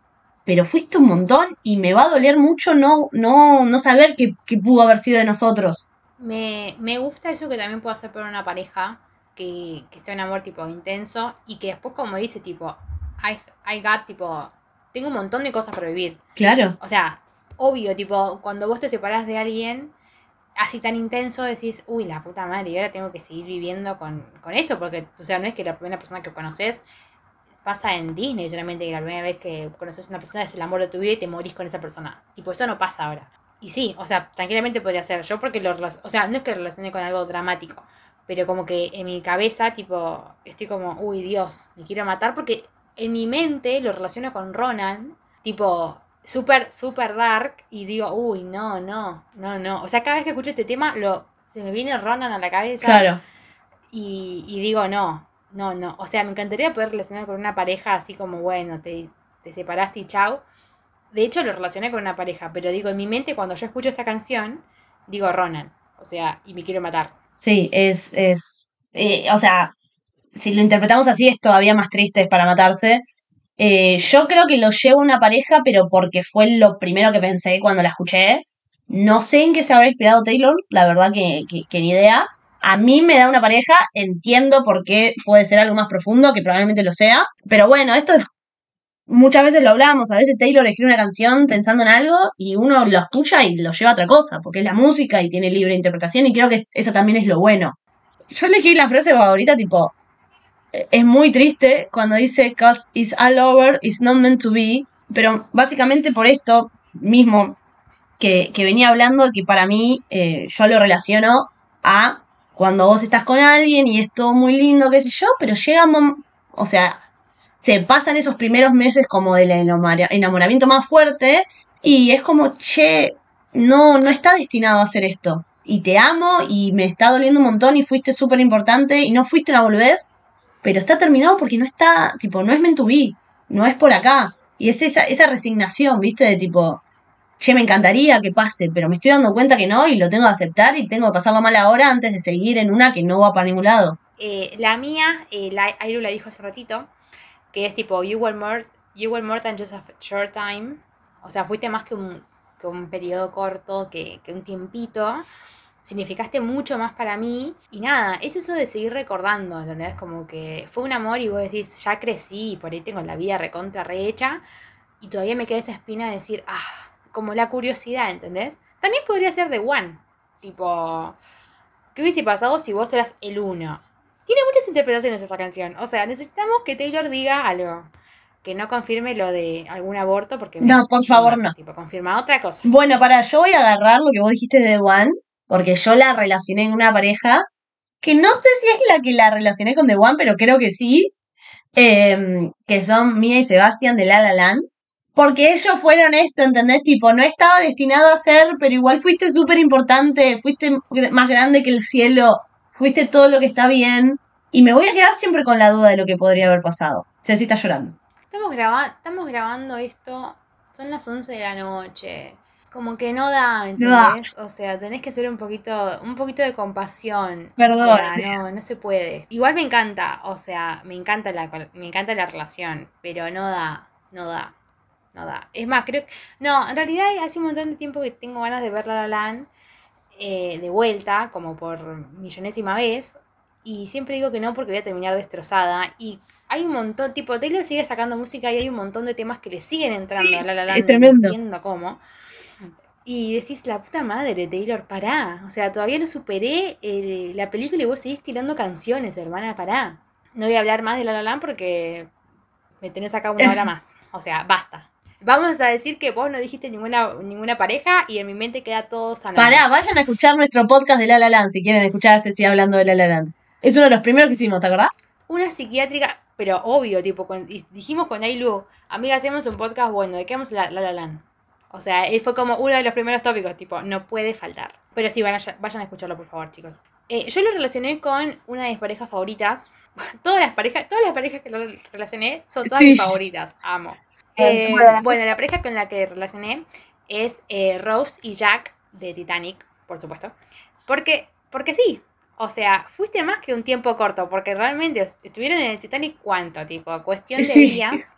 pero fuiste un montón y me va a doler mucho no, no, no saber qué, qué pudo haber sido de nosotros. Me, me gusta eso que también puedo hacer por una pareja, que, que sea un amor tipo intenso y que después como dice tipo, I, I got tipo, tengo un montón de cosas para vivir. Claro. O sea, obvio, tipo, cuando vos te separás de alguien así tan intenso, decís, uy, la puta madre, y ahora tengo que seguir viviendo con, con esto, porque, o sea, no es que la primera persona que conoces pasa en Disney, solamente que la primera vez que conoces a una persona es el amor de tu vida y te morís con esa persona. Tipo, eso no pasa ahora. Y sí, o sea, tranquilamente podría ser. Yo porque lo O sea, no es que relacione con algo dramático. Pero como que en mi cabeza, tipo, estoy como, uy, Dios, me quiero matar. Porque en mi mente lo relaciono con Ronan. Tipo, súper, súper dark. Y digo, uy, no, no, no, no. O sea, cada vez que escucho este tema, lo, se me viene Ronan a la cabeza. Claro. Y, y digo, no, no, no. O sea, me encantaría poder relacionar con una pareja así como, bueno, te, te separaste y chau. De hecho, lo relacioné con una pareja, pero digo, en mi mente, cuando yo escucho esta canción, digo Ronan. O sea, y me quiero matar. Sí, es, es, eh, o sea, si lo interpretamos así es todavía más triste, para matarse. Eh, yo creo que lo llevo una pareja, pero porque fue lo primero que pensé cuando la escuché. No sé en qué se habrá inspirado Taylor, la verdad que, que, que ni idea. A mí me da una pareja, entiendo por qué puede ser algo más profundo, que probablemente lo sea. Pero bueno, esto es- muchas veces lo hablamos, a veces Taylor escribe una canción pensando en algo y uno lo escucha y lo lleva a otra cosa, porque es la música y tiene libre interpretación y creo que eso también es lo bueno. Yo elegí la frase favorita, tipo, es muy triste cuando dice, cause it's all over, it's not meant to be, pero básicamente por esto mismo que, que venía hablando, que para mí eh, yo lo relaciono a cuando vos estás con alguien y es todo muy lindo, qué sé yo, pero llega, mom- o sea, se pasan esos primeros meses como del enamora- enamoramiento más fuerte y es como, che, no, no está destinado a hacer esto. Y te amo y me está doliendo un montón y fuiste súper importante y no fuiste una boludez, pero está terminado porque no está, tipo, no es be, no es por acá. Y es esa, esa resignación, viste, de tipo, che, me encantaría que pase, pero me estoy dando cuenta que no y lo tengo que aceptar y tengo que pasarlo mal ahora antes de seguir en una que no va para ningún lado. Eh, la mía, eh, la, Ailu la dijo hace ratito, que es tipo, you were, more, you were more than just a short time. O sea, fuiste más que un, que un periodo corto, que, que un tiempito. Significaste mucho más para mí. Y nada, es eso de seguir recordando, ¿entendés? Como que fue un amor y vos decís, ya crecí, por ahí tengo la vida recontra rehecha. Y todavía me queda esa espina de decir, ah, como la curiosidad, ¿entendés? También podría ser de One. Tipo, ¿qué hubiese pasado si vos eras el uno? Tiene muchas interpretaciones esta canción. O sea, necesitamos que Taylor diga algo. Que no confirme lo de algún aborto, porque... No, por favor, no. Tipo, confirma otra cosa. Bueno, para, yo voy a agarrar lo que vos dijiste de The One, porque yo la relacioné en una pareja, que no sé si es la que la relacioné con The One, pero creo que sí, em, que son Mia y Sebastián de La La Land, porque ellos fueron esto, ¿entendés? Tipo, no estaba destinado a ser, pero igual fuiste súper importante, fuiste más grande que el cielo, fuiste todo lo que está bien, y me voy a quedar siempre con la duda de lo que podría haber pasado. Ceci está llorando. Estamos, graba estamos grabando esto, son las 11 de la noche. Como que no da, No da. ¿entendés? O sea, tenés que ser un poquito, un poquito de compasión. Perdón. O sea, no, no se puede. Igual me encanta, o sea, me encanta la, me encanta la relación, pero no da, no da, no da. Es más, creo, no, en realidad hace un montón de tiempo que tengo ganas de ver La La Land eh, de vuelta, como por millonésima vez, y siempre digo que no porque voy a terminar destrozada. Y hay un montón, tipo, Taylor sigue sacando música y hay un montón de temas que le siguen entrando Sí, a La La Land. es tremendo. No entiendo cómo. Y decís, la puta madre, Taylor, pará. O sea, todavía no superé eh, la película y vos seguís tirando canciones, hermana, pará. No voy a hablar más de La La Land porque me tenés acá una hora más. O sea, basta. Vamos a decir que vos no dijiste ninguna, ninguna pareja y en mi mente queda todo sanado. Pará, vayan a escuchar nuestro podcast de La La Land si quieren escuchar a Ceci hablando de La La Land. Es uno de los primeros que hicimos, ¿te acordás? Una psiquiátrica, pero obvio, tipo, con- dijimos con Ailu, amiga, hacemos un podcast bueno, ¿de qué vamos la, la, la Land? O sea, él fue como uno de los primeros tópicos, tipo, no puede faltar. Pero sí, vayan, a- vayan a escucharlo, por favor, chicos. Eh, yo lo relacioné con una de mis parejas favoritas. Todas las parejas, todas las parejas que lo relacioné son todas Sí. mis favoritas, amo. Eh, bueno. la pareja con la que relacioné es eh, Rose y Jack de Titanic, por supuesto. Porque, porque sí. O sea, fuiste más que un tiempo corto, porque realmente est- estuvieron en el Titanic cuánto, tipo, cuestión de Sí. días.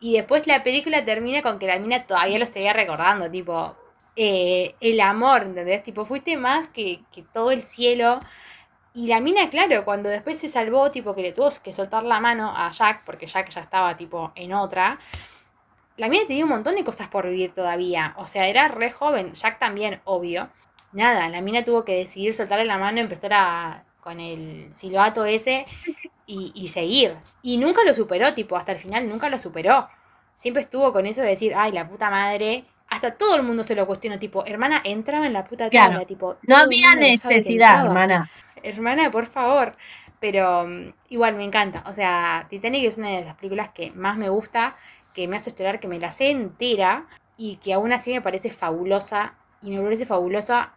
Y después la película termina con que la mina todavía lo seguía recordando, tipo, eh, el amor, ¿entendés? Tipo, fuiste más que, que todo el cielo. Y la mina, claro, cuando después se salvó, tipo, que le tuvo que soltar la mano a Jack, porque Jack ya estaba, tipo, en otra. La mina tenía un montón de cosas por vivir todavía. O sea, era re joven. Jack también, obvio. Nada, la mina tuvo que decidir soltarle la mano y empezar a. con el silbato ese y, y seguir. Y nunca lo superó, tipo, hasta el final nunca lo superó. Siempre estuvo con eso de decir, ay, la puta madre, hasta todo el mundo se lo cuestiona, tipo, hermana, entraba en la puta Claro. tabla, tipo. No había necesidad, hermana. Hermana, por favor. Pero mm, igual me encanta. O sea, Titanic es una de las películas que más me gusta, que me hace llorar, que me la sé entera y que aún así me parece fabulosa. Y me parece fabulosa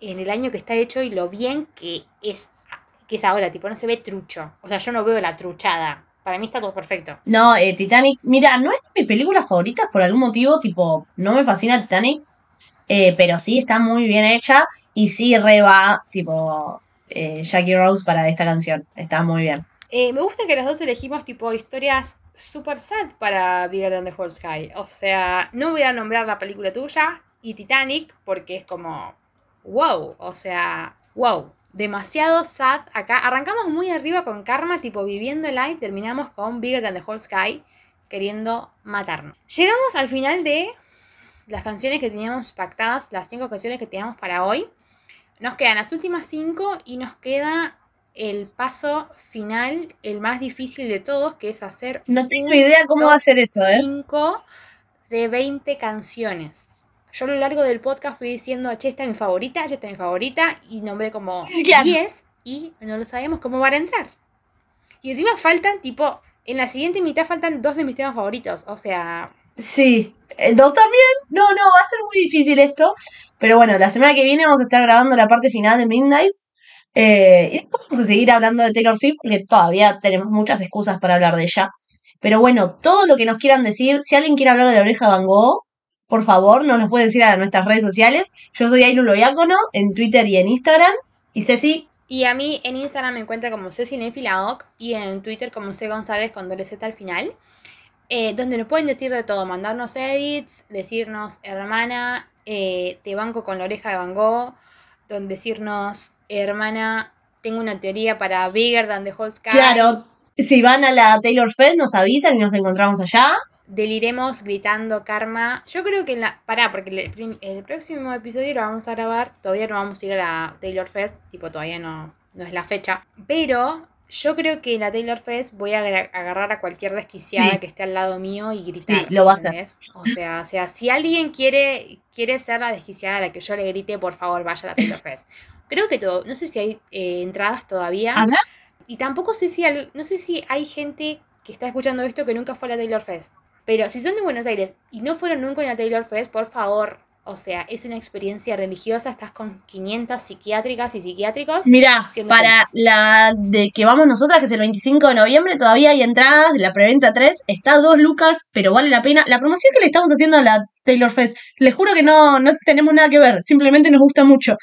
en el año que está hecho y lo bien que es, que es ahora. Tipo, no se ve trucho. O sea, yo no veo la truchada. Para mí está todo perfecto. No, eh, Titanic, mira, no es de mis películas favoritas por algún motivo, tipo, no me fascina Titanic, eh, pero sí está muy bien hecha y sí reba, tipo, eh, Jackie Rose para esta canción. Está muy bien. Eh, me gusta que las dos elegimos tipo historias super sad para Bigger Than the Whole Sky. O sea, no voy a nombrar la película tuya y Titanic porque es como wow, o sea, wow. Demasiado sad acá. Arrancamos muy arriba con Karma, tipo viviéndola y terminamos con Bigger Than the Whole Sky queriendo matarnos. Llegamos al final de las canciones que teníamos pactadas, las cinco canciones que teníamos para hoy. Nos quedan las últimas cinco y nos queda el paso final, el más difícil de todos, que es hacer No tengo idea cómo va a ser eso, ¿eh? 5 de 20 canciones. Yo a lo largo del podcast fui diciendo, che, esta es mi favorita, esta es mi favorita, y nombré como Claro. 10 y no lo sabemos cómo van a entrar. Y encima faltan, tipo, en la siguiente mitad faltan dos de mis temas favoritos. O sea, Sí. Eh, ¿No también? No, no, va a ser muy difícil esto. Pero bueno, la semana que viene vamos a estar grabando la parte final de Midnight. Eh, y después vamos a seguir hablando de Taylor Swift porque todavía tenemos muchas excusas para hablar de ella. Pero bueno, todo lo que nos quieran decir, si alguien quiere hablar de la oreja de Van Gogh, por favor, nos lo puede decir a nuestras redes sociales. Yo soy Ailu Diácono en Twitter y en Instagram. Y Ceci, y a mí en Instagram me encuentra como Ceci Nefiladoc y en Twitter como C González con doble Z al final. eh, donde nos pueden decir de todo, mandarnos edits, decirnos, hermana, eh, te banco con la oreja de Van Gogh, donde decirnos, hermana, tengo una teoría para Bigger Than the Whole Sky. claro, si van a la Taylor Fest nos avisan y nos encontramos allá. Deliremos gritando karma. Yo creo que en la. Pará, porque el, próximo episodio lo vamos a grabar. Todavía no vamos a ir a la Taylor Fest. Tipo, todavía no, no es la fecha. Pero yo creo que en la Taylor Fest voy a agarrar a cualquier desquiciada Sí. que esté al lado mío y gritar. Sí, lo va a hacer. O sea, o sea, si alguien quiere, quiere ser la desquiciada a la que yo le grite, por favor, vaya a la Taylor Fest. Creo que todo. No sé si hay eh, entradas todavía. A ver. Y tampoco sé si al- no sé si hay gente que está escuchando esto que nunca fue a la Taylor Fest. Pero si son de Buenos Aires y no fueron nunca a la Taylor Fest, por favor, o sea, es una experiencia religiosa, estás con 500 psiquiátricas y psiquiátricos. Mira, Siendo para feliz. la de que vamos nosotras, que es el 25 de noviembre, todavía hay entradas de la preventa 3, está 2 lucas, pero vale la pena. La promoción que le estamos haciendo a la Taylor Fest, les juro que no, no tenemos nada que ver, simplemente nos gusta mucho.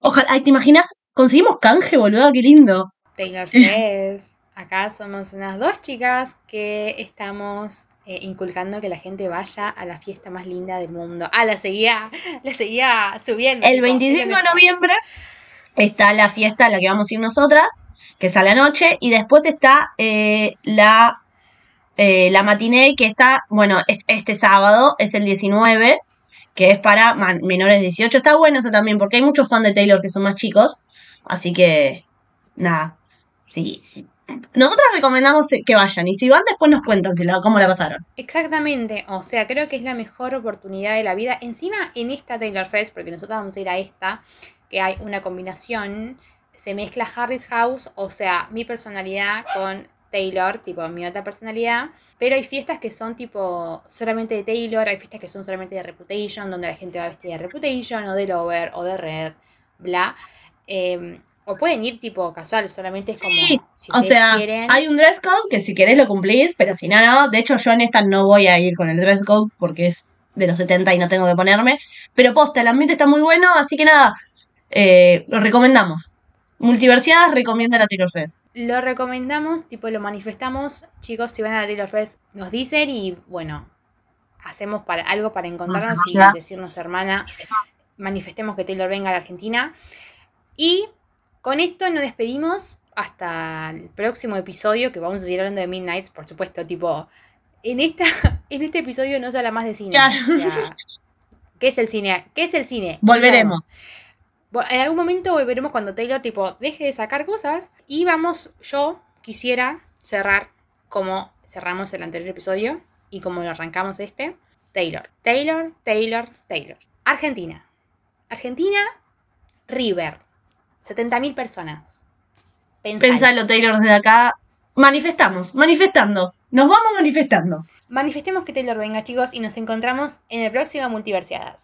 Ojalá, ay, ¿te imaginas? Conseguimos canje, boludo, qué lindo. Taylor Fest. Acá somos unas dos chicas que estamos eh, inculcando que la gente vaya a la fiesta más linda del mundo. Ah, la seguía, la seguía subiendo. El tipo, es lo 25 de noviembre está la fiesta a la que vamos a ir nosotras, que es a la noche, y después está eh, la, eh, la matiné, que está, bueno, es- este sábado, es el 19, que es para man- menores de 18. Está bueno eso también, porque hay muchos fans de Taylor que son más chicos, así que, nada, sí, sí. Nosotros recomendamos que vayan, y si van después nos cuentan cómo la pasaron. Exactamente, o sea, creo que es la mejor oportunidad de la vida. Encima en esta Taylor Fest, porque nosotros vamos a ir a esta, que hay una combinación, se mezcla Harry's House, o sea, mi personalidad con Taylor, tipo mi otra personalidad, pero hay fiestas que son tipo solamente de Taylor, hay fiestas que son solamente de Reputation, donde la gente va vestida de Reputation o de Lover o de Red, bla. Eh, o pueden ir tipo casual, solamente es como... Sí, si O sea, quieren. hay un dress code que si querés lo cumplís, pero si no, no. De hecho, yo en esta no voy a ir con el dress code porque es de los 70 y no tengo que ponerme. Pero posta, el ambiente está muy bueno, así que nada, eh, lo recomendamos. Multiversidad recomienda la Taylor Fest. Lo recomendamos, tipo lo manifestamos, chicos, si van a la Taylor Fest, nos dicen y bueno, hacemos para, algo para encontrarnos y decirnos, hermana, manifestemos que Taylor venga a la Argentina. Y con esto nos despedimos hasta el próximo episodio, que vamos a seguir hablando de Midnights, por supuesto, tipo, en, esta, en este episodio no se habla más de cine. Claro. o sea, ¿Qué es el cine? ¿Qué es el cine? Volveremos. En algún momento volveremos cuando Taylor tipo deje de sacar cosas y vamos, yo quisiera cerrar como cerramos el anterior episodio y como lo arrancamos este, Taylor. Taylor, Taylor, Taylor. Argentina. Argentina, River. 70.000 personas. Pensalo. Pensalo, Taylor, desde acá. Manifestamos, manifestando. Nos vamos manifestando. Manifestemos que Taylor venga, chicos, y nos encontramos en el próximo Multiversiadas.